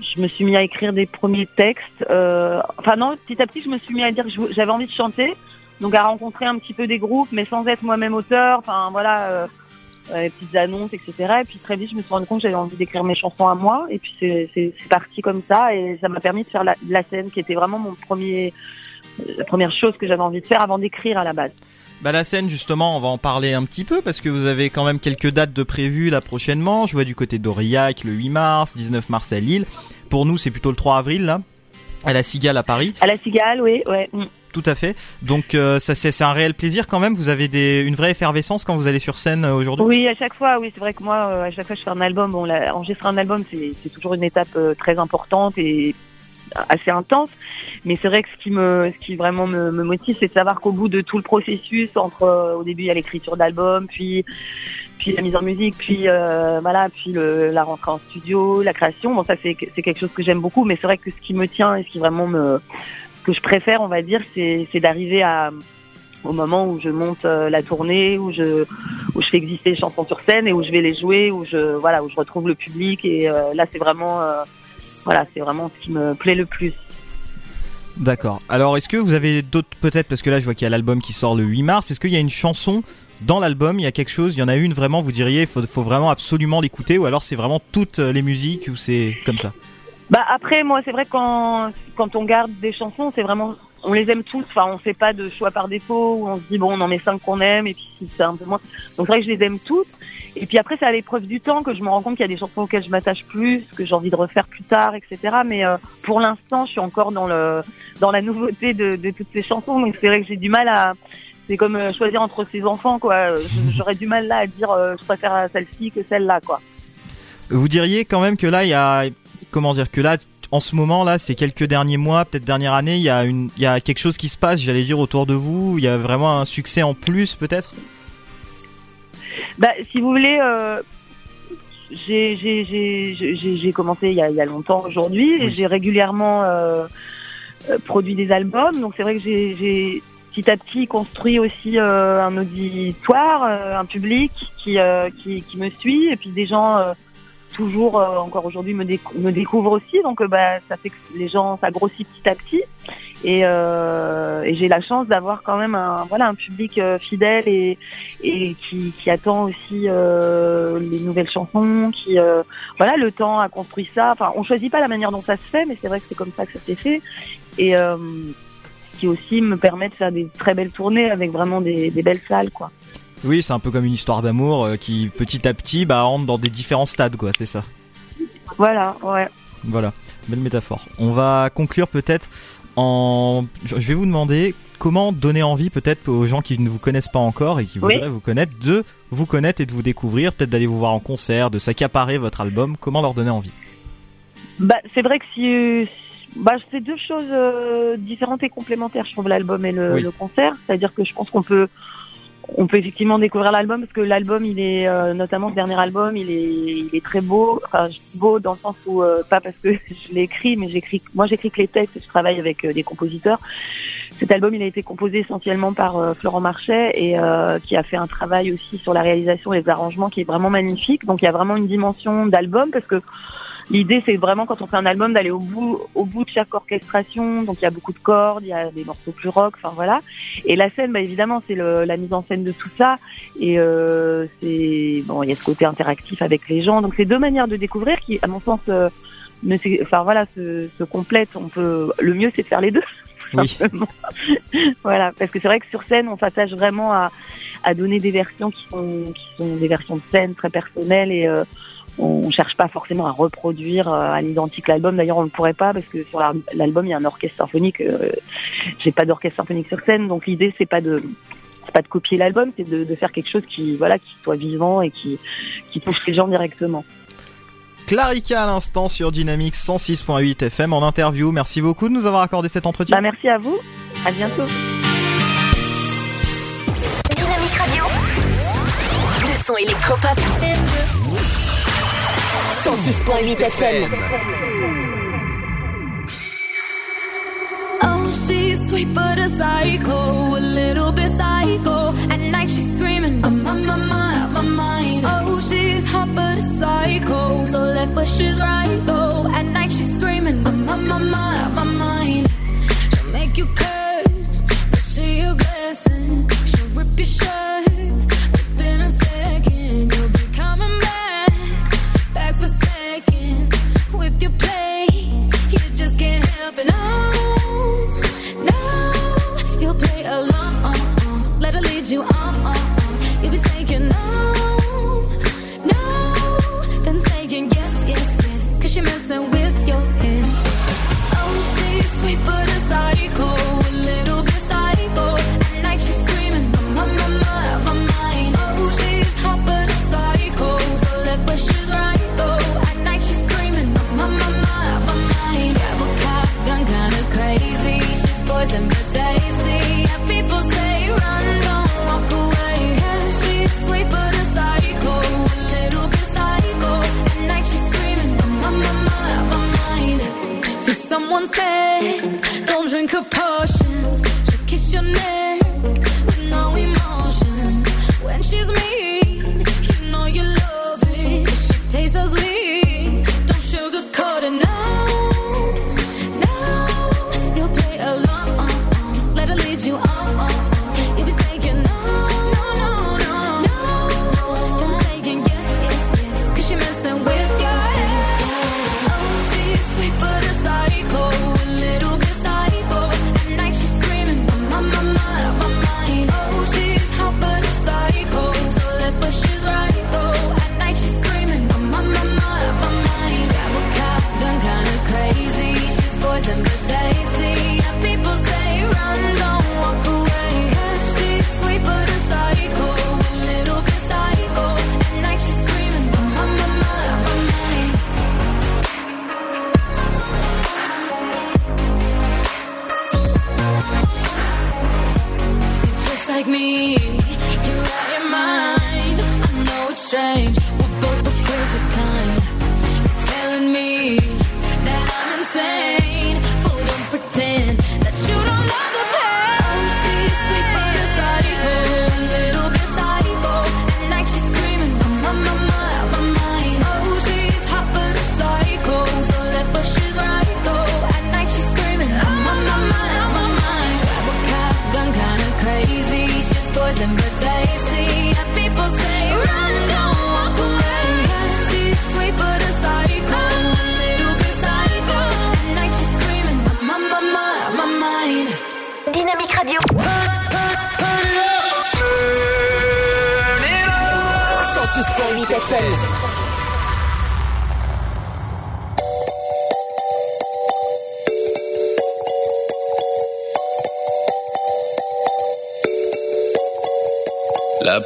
S16: je me suis mis à écrire des premiers textes. Euh, enfin non, petit à petit, je me suis mis à dire que j'avais envie de chanter, donc à rencontrer un petit peu des groupes, mais sans être moi-même auteur. Enfin voilà. Les petites annonces, etc. Et puis très vite, je me suis rendu compte que j'avais envie d'écrire mes chansons à moi. Et puis c'est parti comme ça. Et ça m'a permis de faire la scène, qui était vraiment mon premier, la première chose que j'avais envie de faire avant d'écrire à la base.
S8: Bah la scène justement, on va en parler un petit peu parce que vous avez quand même quelques dates de prévues là prochainement. Je vois du côté d'Aurillac le 8 mars, 19 mars à Lille. Pour nous, c'est plutôt le 3 avril là, à la Cigale à Paris.
S16: À la Cigale, oui, ouais. mm.
S8: Tout à fait. Donc euh, ça c'est un réel plaisir quand même. Vous avez des, une vraie effervescence quand vous allez sur scène euh, aujourd'hui?
S16: Oui, à chaque fois, oui, c'est vrai que moi, euh, à chaque fois que je fais un album, bon, la- enregistrer un album, c'est c'est toujours une étape très importante et assez intense. Mais c'est vrai que ce qui me, ce qui vraiment me, motive, c'est de savoir qu'au bout de tout le processus, entre euh, au début il y a l'écriture d'album, puis puis la mise en musique, puis euh, voilà, puis la rentrée en studio, la création. Bon, ça c'est c'est quelque chose que j'aime beaucoup, mais c'est vrai que ce qui me tient et ce qui vraiment me, que je préfère, on va dire, c'est d'arriver au moment où je monte euh, la tournée, où je où je fais exister les chansons sur scène et où je vais les jouer, où je voilà, où je retrouve le public et là c'est vraiment voilà, c'est vraiment ce qui me plaît le plus.
S8: D'accord. Alors est-ce que vous avez d'autres peut-être parce que là je vois qu'il y a l'album qui sort le 8 mars. Est-ce qu'il y a une chanson dans l'album Il y a quelque chose Il y en a une vraiment Vous diriez faut faut vraiment absolument l'écouter ou alors c'est vraiment toutes euh, les musiques ou c'est comme ça?
S16: Bah après moi c'est vrai que quand quand on garde des chansons, c'est vraiment on les aime toutes, enfin on fait pas de choix par défaut on se dit bon on en met cinq qu'on aime et puis c'est un peu moins. Donc c'est vrai que je les aime toutes. Et puis après c'est à l'épreuve du temps que je me rends compte qu'il y a des chansons auxquelles je m'attache plus, que j'ai envie de refaire plus tard, etc. Mais euh, pour l'instant je suis encore dans le dans la nouveauté de, toutes ces chansons. Donc c'est vrai que j'ai du mal à c'est comme euh, choisir entre ses enfants quoi. Euh, J'aurais du mal là à dire je préfère celle-ci que celle-là quoi.
S8: Vous diriez quand même que là il y a comment dire que là en ce moment là ces quelques derniers mois peut-être dernière année il y a une il y a quelque chose qui se passe j'allais dire autour de vous. Il y a vraiment un succès en plus peut-être?
S16: Bah, si vous voulez, euh, j'ai commencé il y a, il y a longtemps aujourd'hui et j'ai régulièrement euh, euh, produit des albums. Donc c'est vrai que j'ai j'ai petit à petit construit aussi euh, un auditoire, un public qui, qui, qui me suit. Et puis des gens toujours euh, encore aujourd'hui me, décou- me découvrent aussi. Donc euh, bah, ça fait que les gens, ça grossit petit à petit. Et, euh, j'ai la chance d'avoir quand même un voilà un public fidèle et qui, attend aussi les nouvelles chansons, qui voilà le temps a construit ça. Enfin, on choisit pas la manière dont ça se fait, mais c'est vrai que c'est comme ça que ça s'est fait. Et qui aussi me permet de faire des très belles tournées avec vraiment des, des belles salles, quoi.
S17: Oui, c'est un peu comme une histoire d'amour euh, qui petit à petit bah, rentre dans des différents stades, quoi, c'est ça.
S16: Voilà, ouais.
S17: Voilà, belle métaphore. On va conclure peut-être en. Je vais vous demander comment donner envie peut-être aux gens qui ne vous connaissent pas encore et qui
S16: Oui.
S17: voudraient vous connaître de vous connaître et de vous découvrir, peut-être d'aller vous voir en concert, de s'accaparer votre album. Comment leur donner envie?
S16: Bah, c'est vrai que si, bah, c'est deux choses euh, différentes et complémentaires, je trouve, l'album et le,
S17: Oui.
S16: le concert. C'est-à-dire que je pense qu'on peut, on peut effectivement découvrir l'album parce que l'album, il est, euh, notamment ce dernier album, il est, il est très beau. Enfin, beau dans le sens où, euh, pas parce que je l'ai écrit, mais j'écris, moi j'écris que les textes je travaille avec euh, des compositeurs. Cet album, il a été composé essentiellement par euh, Florent Marchais et euh, qui a fait un travail aussi sur la réalisation et les arrangements qui est vraiment magnifique. Donc il y a vraiment une dimension d'album parce que L'idée, c'est vraiment quand on fait un album d'aller au bout, au bout de chaque orchestration. Donc il y a beaucoup de cordes, il y a des morceaux plus rock, enfin voilà. Et la scène, bah, évidemment, c'est la mise en scène de tout ça. Et euh, c'est bon, il y a ce côté interactif avec les gens. Donc c'est deux manières de découvrir qui, à mon sens, euh, ne enfin voilà, se, se complètent. On peut, le mieux, c'est de faire les deux.
S17: Oui.
S16: voilà, parce que c'est vrai que sur scène, on s'attache vraiment à, à donner des versions qui sont, qui sont des versions de scène très personnelles et euh, on cherche pas forcément à reproduire euh, à l'identique l'album. D'ailleurs, on le pourrait pas parce que sur la- l'album, il y a un orchestre symphonique. Euh, J'ai pas d'orchestre symphonique sur scène, donc l'idée c'est pas de c'est pas de copier l'album, c'est de, de faire quelque chose qui voilà qui soit vivant et qui qui touche les gens directement.
S17: Clarica à l'instant sur Dynamique 106.8 FM en interview. Merci beaucoup de nous avoir accordé cet entretien.
S16: Bah, merci à vous. À bientôt.
S1: Dynamique Radio. Le son électropop. 106.8 FM.
S7: Oh, she's sweet but a psycho, a little bit psycho. At night she's screaming, I'm on my mind, my mind. Oh, she's hot but a psycho, so left but she's right though. At night she's screaming, I'm on my mind, my mind. She'll make you curse, but she a blessing. She'll rip your shirt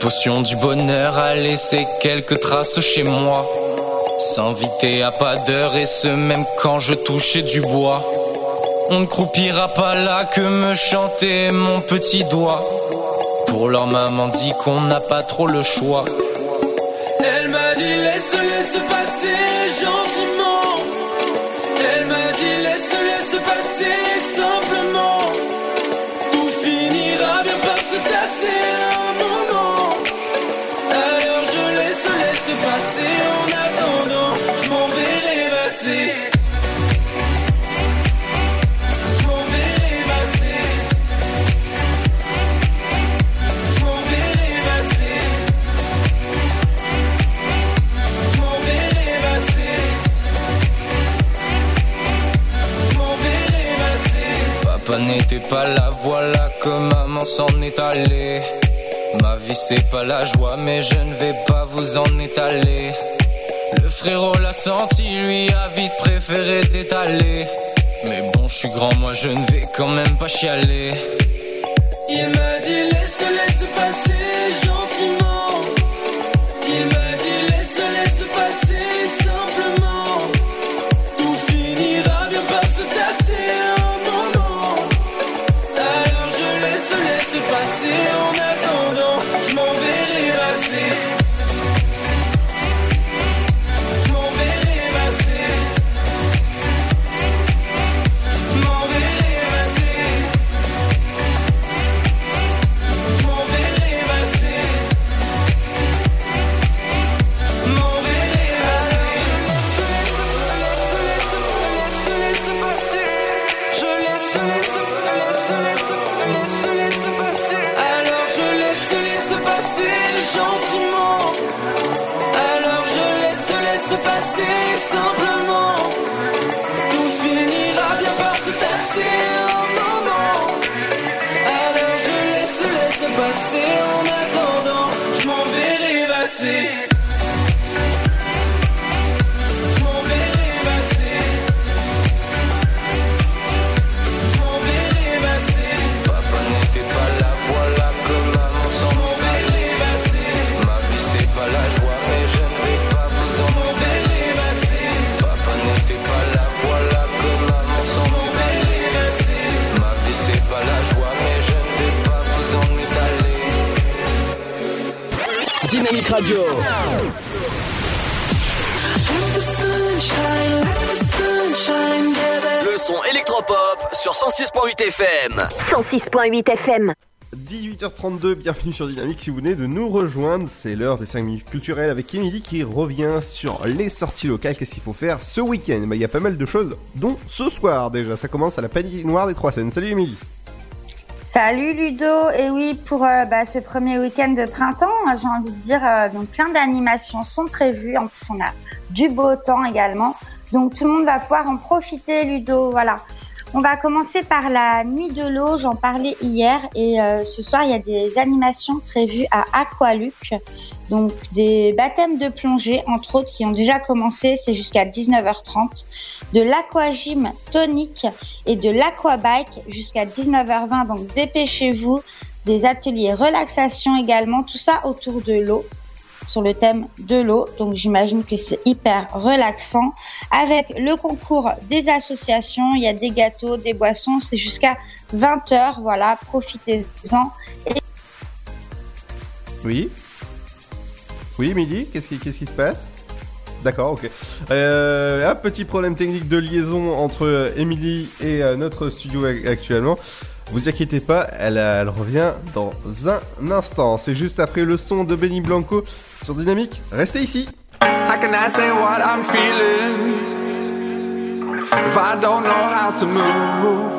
S10: potion du bonheur a laissé quelques traces chez moi. S'inviter à pas d'heure et ce même quand je touchais du bois. On ne croupira pas là que me chanter mon petit doigt. Pour leur maman dit qu'on n'a pas trop le choix.
S18: Elle m'a dit laisse, laisse passer gentiment.
S10: Pas là, voilà que maman s'en est allée. Ma vie c'est pas la joie, mais je ne vais pas vous en étaler. Le frérot l'a senti, lui a vite préféré d'étaler. Mais bon, je suis grand, moi je ne vais quand même pas chialer.
S19: FM.
S1: 106.8 FM.
S3: 18h32, bienvenue sur Dynamique. Si vous venez de nous rejoindre, c'est l'heure des 5 minutes culturelles avec Emily qui revient sur les sorties locales. Qu'est-ce qu'il faut faire ce week-end? Bah, Il y a pas mal de choses, dont ce soir déjà. Ça commence à la patinoire des Trois Seines. Salut Emily.
S20: Salut Ludo, et oui pour euh, bah, ce premier week-end de printemps, euh, j'ai envie de dire euh, donc plein d'animations sont prévues. En plus on a du beau temps également, donc tout le monde va pouvoir en profiter Ludo. Voilà. On va commencer par la nuit de l'eau, j'en parlais hier et euh, ce soir il y a des animations prévues à Aqualuc. Donc des baptêmes de plongée entre autres qui ont déjà commencé, c'est jusqu'à 19h30, de l'aquagym tonique et de l'aquabike jusqu'à 19h20. Donc dépêchez-vous, des ateliers relaxation également, tout ça autour de l'eau sur le thème de l'eau. Donc j'imagine que c'est hyper relaxant. Avec le concours des associations, il y a des gâteaux, des boissons, c'est jusqu'à 20h. Voilà, profitez-en.
S3: Oui Oui, Emily, qu'est-ce qui, qu'est-ce qui se passe? D'accord, ok. Euh, un petit problème technique de liaison entre Emily et euh, notre studio ac- actuellement. Vous inquiétez pas, elle, elle revient dans un instant. C'est juste après le son de Benny Blanco sur Dynamique. Restez ici.
S18: How can I say what I'm feeling? If I don't know how to move?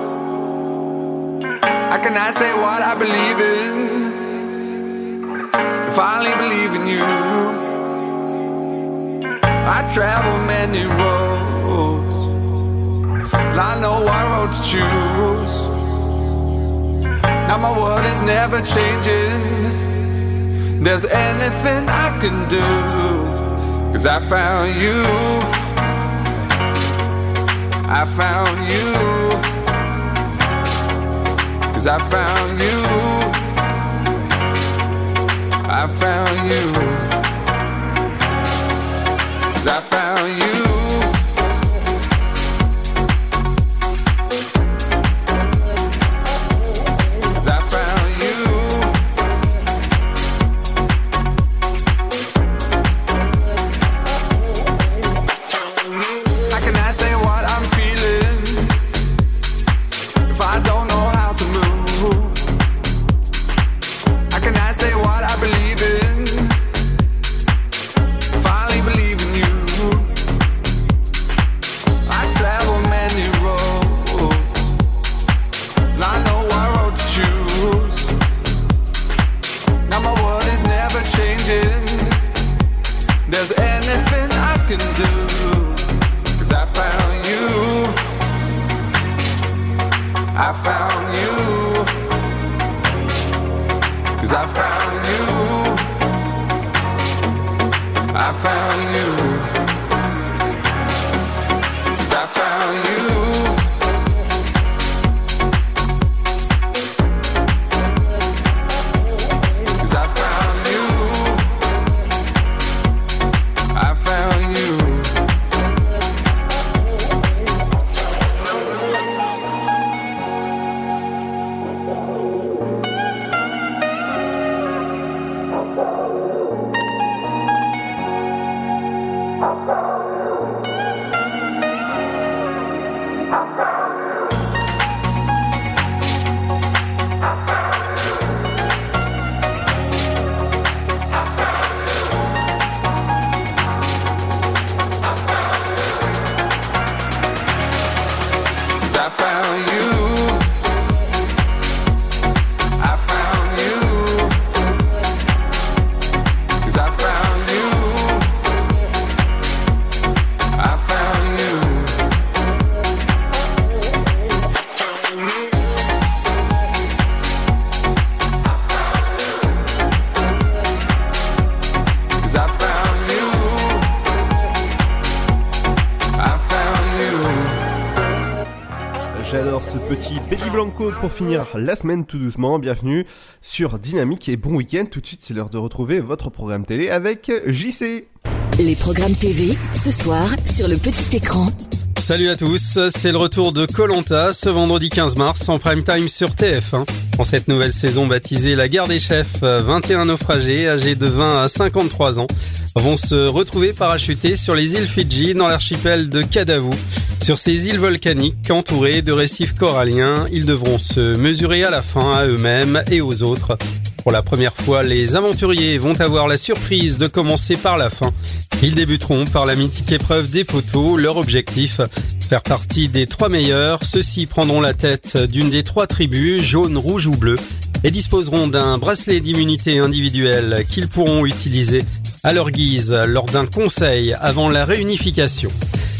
S18: How can I say what I believe in?
S13: Finally believe in you. I travel many roads, and I know what road to choose. Now my world is never changing. There's anything I can do, cause I found you. I found you. Cause I found you. I found you.
S3: Blanco pour finir la semaine tout doucement. Bienvenue sur Dynamique et bon week-end. Tout de suite, c'est l'heure de retrouver votre programme télé avec JC.
S1: Les programmes TV, ce soir, sur le petit écran.
S21: Salut à tous, c'est le retour de Colanta ce vendredi 15 mars en prime time sur TF1. En cette nouvelle saison baptisée La guerre des chefs, 21 naufragés âgés de 20 à 53 ans vont se retrouver parachutés sur les îles Fidji dans l'archipel de Kadavu. Sur ces îles volcaniques entourées de récifs coralliens, ils devront se mesurer à la fin à eux-mêmes et aux autres. Pour la première fois, les aventuriers vont avoir la surprise de commencer par la fin. Ils débuteront par la mythique épreuve des poteaux. Leur objectif, faire partie des trois meilleurs. Ceux-ci prendront la tête d'une des trois tribus, jaune, rouge ou bleu, et disposeront d'un bracelet d'immunité individuelle qu'ils pourront utiliser à leur guise lors d'un conseil avant la réunification.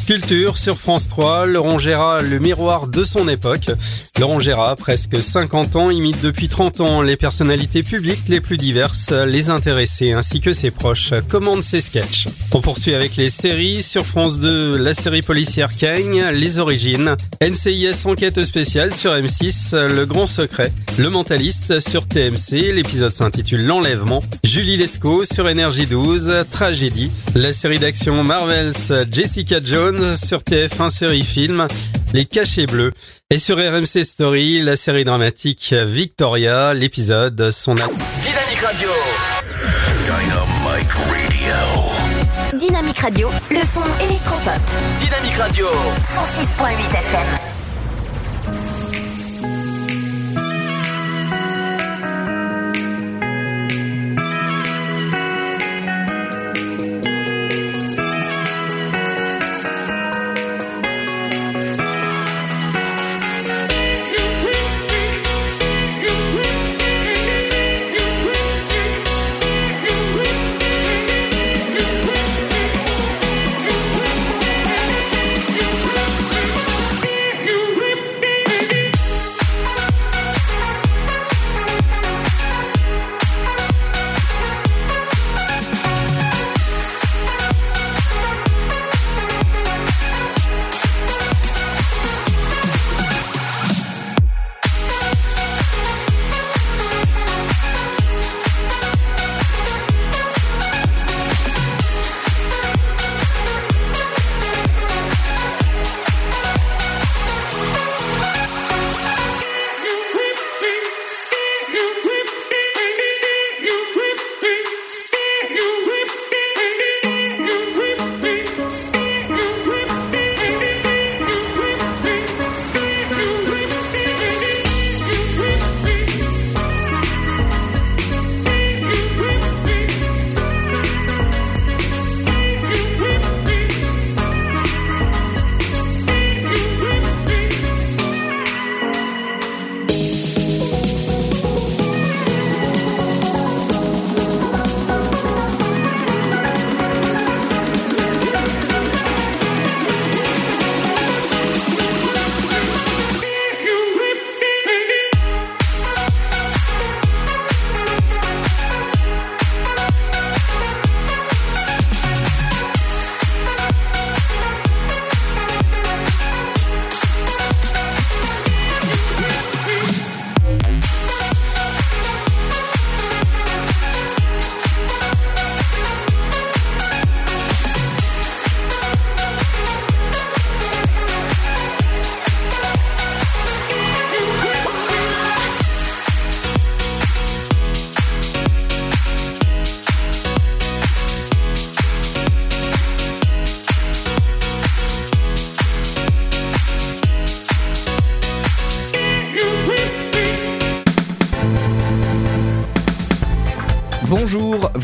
S21: Culture sur France 3, Laurent Gérard, le miroir de son époque. Laurent Gérard, presque 50 ans, imite depuis 30 ans les personnalités publiques les plus diverses, les intéressés ainsi que ses proches, commande ses sketchs. On poursuit avec les séries sur France 2, la série policière Kang, Les Origines, NCIS Enquête spéciale sur M6, Le Grand Secret, Le Mentaliste sur TMC, l'épisode s'intitule L'Enlèvement, Julie Lescaut sur Énergie 12, Tragédie, la série d'action Marvel's Jessica Jones sur TF1 série film, Les Cachets Bleus, et sur RMC Story, la série dramatique Victoria, l'épisode son.
S19: Dynamique Radio.
S6: Dynamic Radio.
S1: Dynamique Radio, le son électropop.
S19: Dynamique Radio.
S1: 106.8 FM.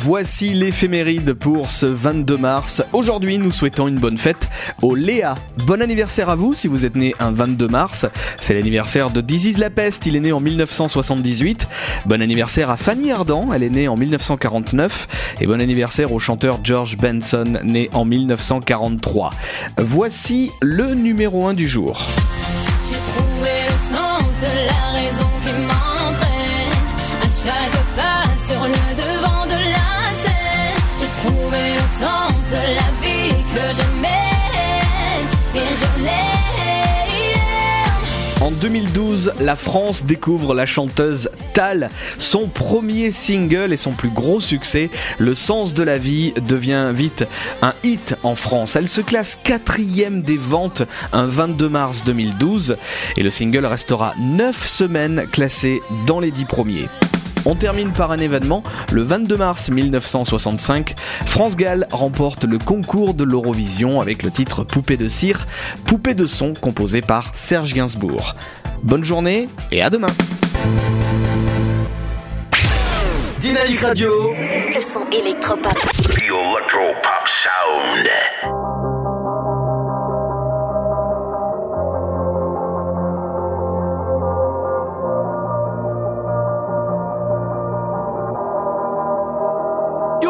S22: Voici l'éphéméride pour ce 22 mars. Aujourd'hui, nous souhaitons une bonne fête au Léa. Bon anniversaire à vous si vous êtes né un 22 mars. C'est l'anniversaire de Dizzy La Peste, il est né en 1978. Bon anniversaire à Fanny Ardant, elle est née en 1949. Et bon anniversaire au chanteur George Benson, né en 1943. Voici le numéro 1 du jour.
S9: De la vie que.
S22: En 2012, la France découvre la chanteuse Tal. Son premier single et son plus gros succès, Le sens de la vie, devient vite un hit en France. Elle se classe quatrième des ventes un 22 mars 2012 et le single restera 9 semaines classé dans les 10 premiers. On termine par un événement. Le 22 mars 1965, France Gall remporte le concours de l'Eurovision avec le titre Poupée de cire, poupée de son composé par Serge Gainsbourg. Bonne journée et à demain.
S2: Dynamique Radio.
S1: Le son électropop.
S6: The Sound.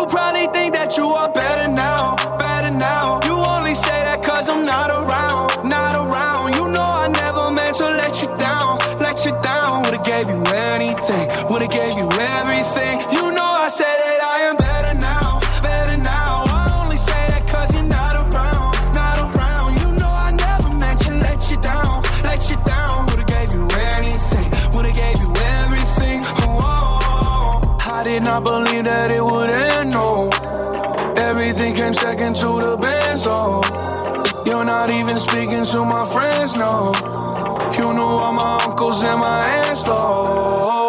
S18: Probably think that you are better now, better now. You only say that cause I'm not around, not around. You know I never meant to let you down, let you down. Would've gave you anything, would've gave you everything. You know I said that I am better now, better now. I only say you're not around, not around. You know I never meant to let you down, let you down. Would've gave you anything, would've gave you everything. Whoa. I did not believe that it would came to the best, oh. You're not even speaking to my friends, no. You knew all my uncles and my aunts, though.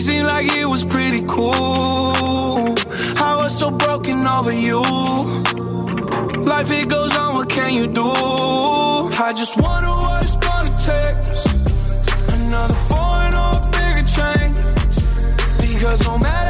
S18: seemed like he was pretty cool. I was so broken over you. Life it goes on, what can you do? I just wonder what it's gonna take. Another foreign or a bigger change. Because no matter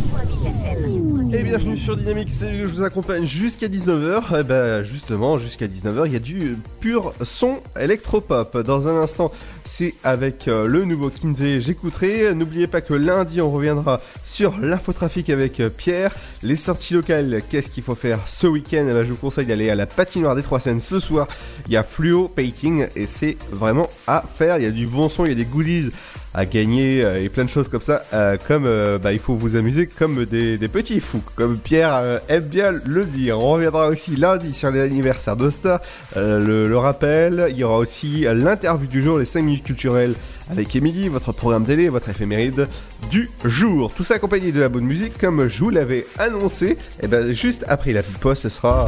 S3: Bienvenue sur Dynamique, je vous accompagne jusqu'à 19h. Et ben justement, jusqu'à 19h, il y a du pur son électropop. Dans un instant, c'est avec euh, le nouveau Kinsey, j'écouterai. N'oubliez pas que lundi, on reviendra sur l'infotrafic avec euh, Pierre. Les sorties locales, qu'est-ce qu'il faut faire ce week-end? Eh ben, Je vous conseille d'aller à la patinoire des Trois Seines ce soir. Il y a Fluo Painting et c'est vraiment à faire. Il y a du bon son, il y a des goodies à gagner euh, et plein de choses comme ça. euh, comme euh, bah, il faut vous amuser comme des, petits fous, comme Pierre aime bien le dire. On reviendra aussi lundi sur l'anniversaire d'Osta, euh, le, rappel. Il y aura aussi l'interview du jour, les 5 minutes culturelles avec Émilie, votre programme télé, votre éphéméride du jour. Tout ça accompagné de la bonne musique, comme je vous l'avais annoncé. Et ben juste après la petite pause, ce sera.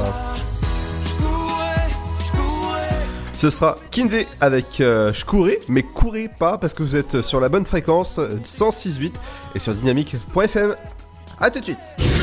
S3: Euh, ce sera Kinsey avec euh, Je courais, mais courez pas parce que vous êtes sur la bonne fréquence euh, 106.8 et sur dynamique.fm. A tout de suite.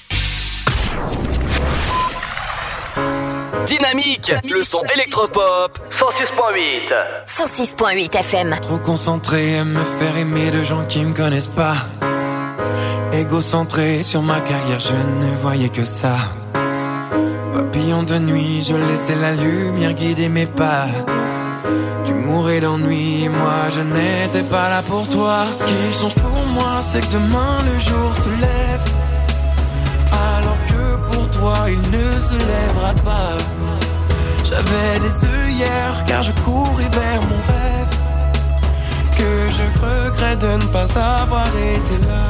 S23: Dynamique, le son électropop 106.8.
S1: 106.8 FM.
S18: Trop concentré à me faire aimer de gens qui me connaissent pas. Égocentré sur ma carrière, je ne voyais que ça. Papillon de nuit, je laissais la lumière guider mes pas. Tu mourais d'ennui, moi je n'étais pas là pour toi. Ce qui change pour moi, c'est que demain le jour se lève. Alors il ne se lèvera pas. J'avais des œillères car je courais vers mon rêve. Que je regrette de ne pas avoir été là.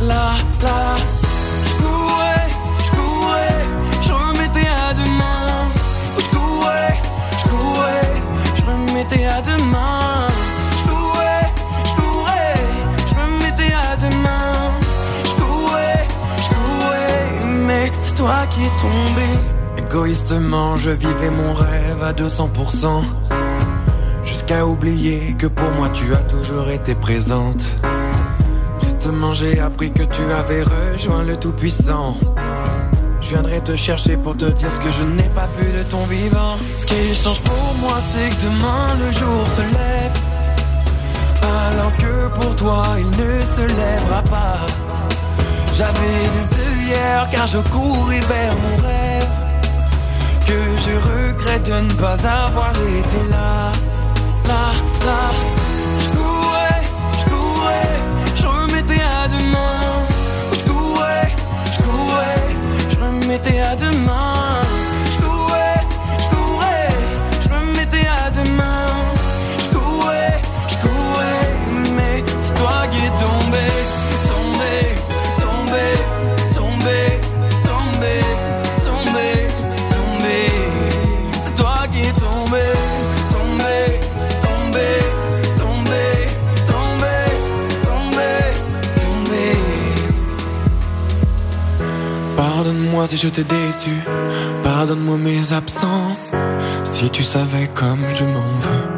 S18: Là, là. Je courais, je courais, je remettais à demain. Je courais, je courais, je remettais à demain. Qui es tombé. Égoïstement, je vivais mon rêve à 200%. Jusqu'à oublier que pour moi tu as toujours été présente. Tristement, j'ai appris que tu avais rejoint le Tout-Puissant. Je viendrai te chercher pour te dire ce que je n'ai pas pu de ton vivant. Ce qui change pour moi, c'est que demain le jour se lève. Alors que pour toi, il ne se lèvera pas. J'avais des œillères car je courais vers mon rêve. Que je regrette de ne pas avoir été là. Là, là. Je courais, je courais, je remettais à demain. Je courais, je courais, je remettais à demain.
S12: Si je t'ai déçu. Pardonne-moi mes absences. Si tu savais comme je m'en veux.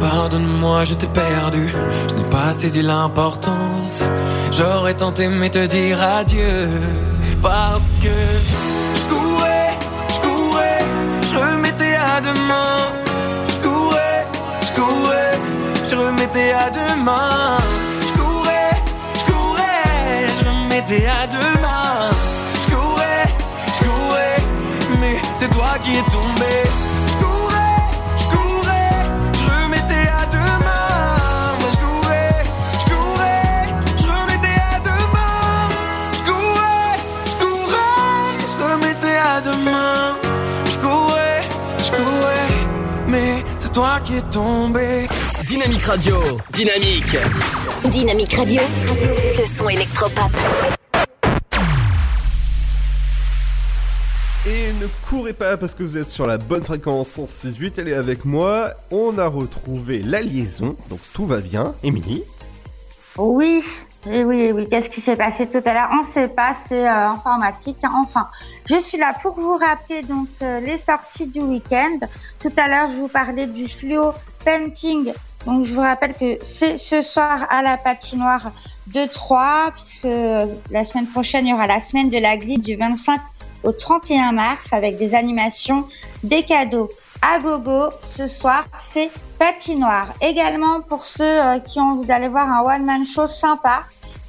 S12: Pardonne-moi, je t'ai perdu. Je n'ai pas saisi l'importance. J'aurais tant aimé te dire adieu. Parce que je courais, je courais, je remettais à demain. Je courais, je courais, je remettais à demain. Remettais à demain. Je courais, je courais, mais c'est toi qui es tombé.
S2: Dynamique Radio, dynamique.
S1: Dynamique Radio, le son électropop.
S3: Et ne courez pas parce que vous êtes sur la bonne fréquence 168, elle est avec moi. On a retrouvé la liaison, donc tout va bien. Émilie
S20: Oui, oui, oui, oui. Qu'est-ce qui s'est passé tout à l'heure? On ne sait pas, c'est euh, informatique. hein. Enfin, je suis là pour vous rappeler donc euh, les sorties du week-end. Tout à l'heure, je vous parlais du fluo painting. Donc, je vous rappelle que c'est ce soir à la patinoire de Troyes, puisque euh, la semaine prochaine, il y aura la semaine de la glisse du 25 au 31 mars avec des animations, des cadeaux à gogo. Ce soir, c'est patinoire. Également, pour ceux euh, qui ont envie d'aller voir un one-man show sympa,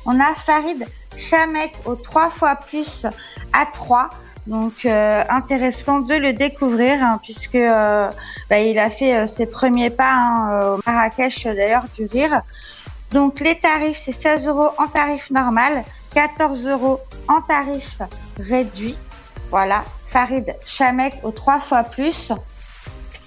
S20: on a Farid Chamek au 3 fois plus à 3. Donc euh, intéressant de le découvrir hein, puisque euh, bah, il a fait ses premiers pas hein, au Marrakech d'ailleurs du rire. Donc les tarifs c'est 16 euros en tarif normal, 14 euros en tarif réduit. Voilà, Farid Chamek au 3 fois plus.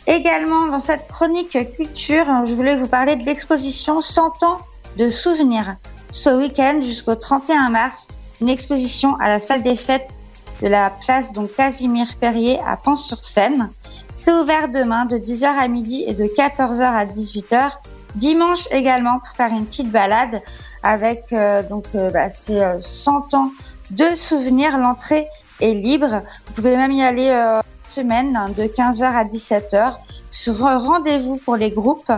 S20: Également, dans cette chronique culture, je voulais vous parler de l'exposition 100 ans de souvenirs. Ce week-end jusqu'au 31 mars, une exposition à la salle des fêtes de la place donc Casimir Perrier à Pont-sur-Seine. C'est ouvert demain de 10h à midi et de 14h à 18h. Dimanche également pour faire une petite balade avec euh, donc euh, bah, ces euh, 100 ans de souvenirs. L'entrée est libre. Vous pouvez même y aller euh, semaine hein, de 15h à 17h. Sur rendez-vous pour les groupes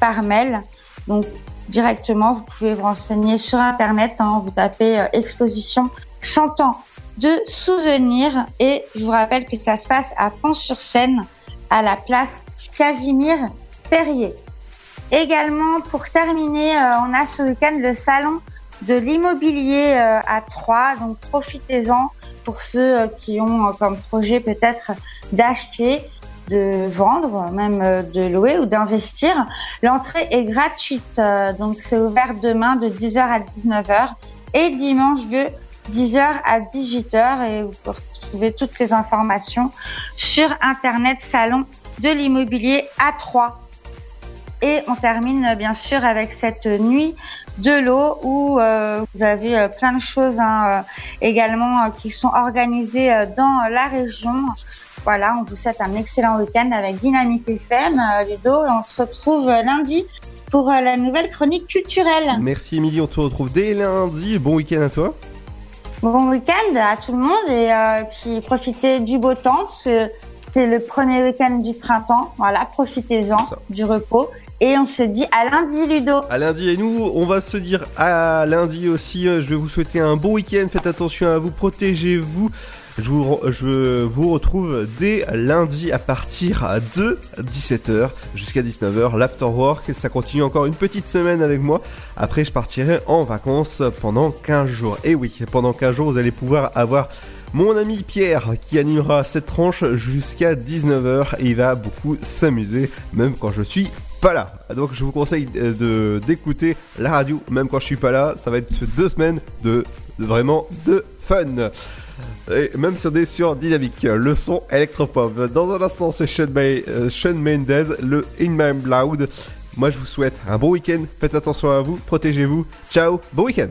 S20: par mail. Donc directement, vous pouvez vous renseigner sur internet. hein, vous tapez euh, exposition 100 ans de souvenirs et je vous rappelle que ça se passe à Pont-sur-Seine à la place Casimir Perrier. Également, pour terminer, euh, on a ce week-end le salon de l'immobilier euh, à Troyes, donc profitez-en pour ceux euh, qui ont euh, comme projet peut-être d'acheter, de vendre, même euh, de louer ou d'investir. L'entrée est gratuite, donc c'est ouvert demain de 10h à 19h et dimanche de 10h à 18h et vous pouvez retrouver toutes les informations sur internet salon de l'immobilier à 3. Et on termine bien sûr avec cette nuit de l'eau où euh, vous avez euh, plein de choses hein, euh, également qui sont organisées dans la région. Voilà, on vous souhaite un excellent week-end avec Dynamique FM, Ludo, et on se retrouve lundi pour la nouvelle chronique culturelle.
S3: Merci Émilie, on te retrouve dès lundi. Bon week-end à toi.
S20: Bon week-end à tout le monde et euh, puis profitez du beau temps parce que c'est le premier week-end du printemps. Voilà, profitez-en du repos et on se dit à lundi, Ludo.
S3: À lundi et nous, on va se dire à lundi aussi. euh, Je vais vous souhaiter un bon week-end. Faites attention à vous, protégez-vous. Je vous, je vous retrouve dès lundi à partir de 17h jusqu'à 19h. L'afterwork, ça continue encore une petite semaine avec moi. Après, je partirai en vacances pendant 15 jours. Et oui, pendant 15 jours, vous allez pouvoir avoir mon ami Pierre qui animera cette tranche jusqu'à 19h et il va beaucoup s'amuser, même quand je suis pas là. Donc je vous conseille euh, de d'écouter la radio, même quand je suis pas là. Ça va être deux semaines de, vraiment de fun. Et même sur des sur dynamique, le son électropop. Dans un instant, c'est Sean, euh, Mendes, le In My Loud. Moi, je vous souhaite un bon week-end. Faites attention à vous, protégez-vous. Ciao, bon week-end.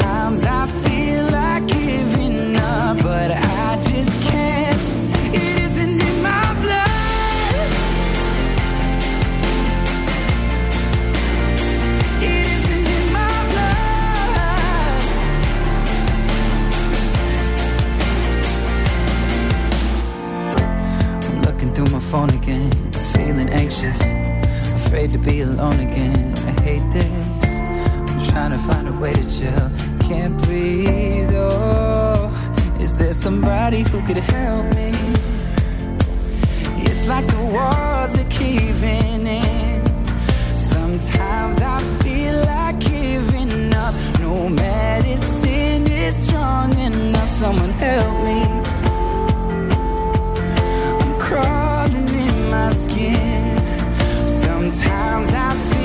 S12: Sometimes I feel like giving up, but I just can't. It isn't in my blood. It isn't in my blood. I'm looking through my phone again, feeling anxious, afraid to be alone again. I hate this. I'm trying to find a way to chill, can't breathe. Oh, is there somebody who could help me? It's like the walls are caving in. Sometimes I feel like giving up. No medicine is strong enough. Someone help me. I'm crawling in my skin. Sometimes I feel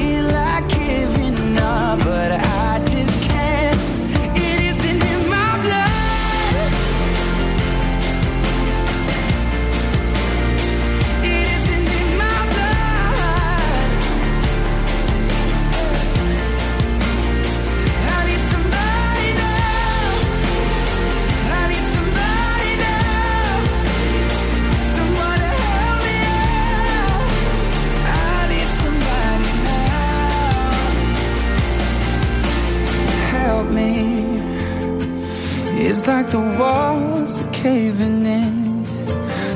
S12: Like the walls are caving in.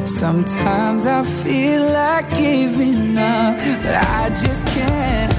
S12: Sometimes I feel like giving up, but I just can't.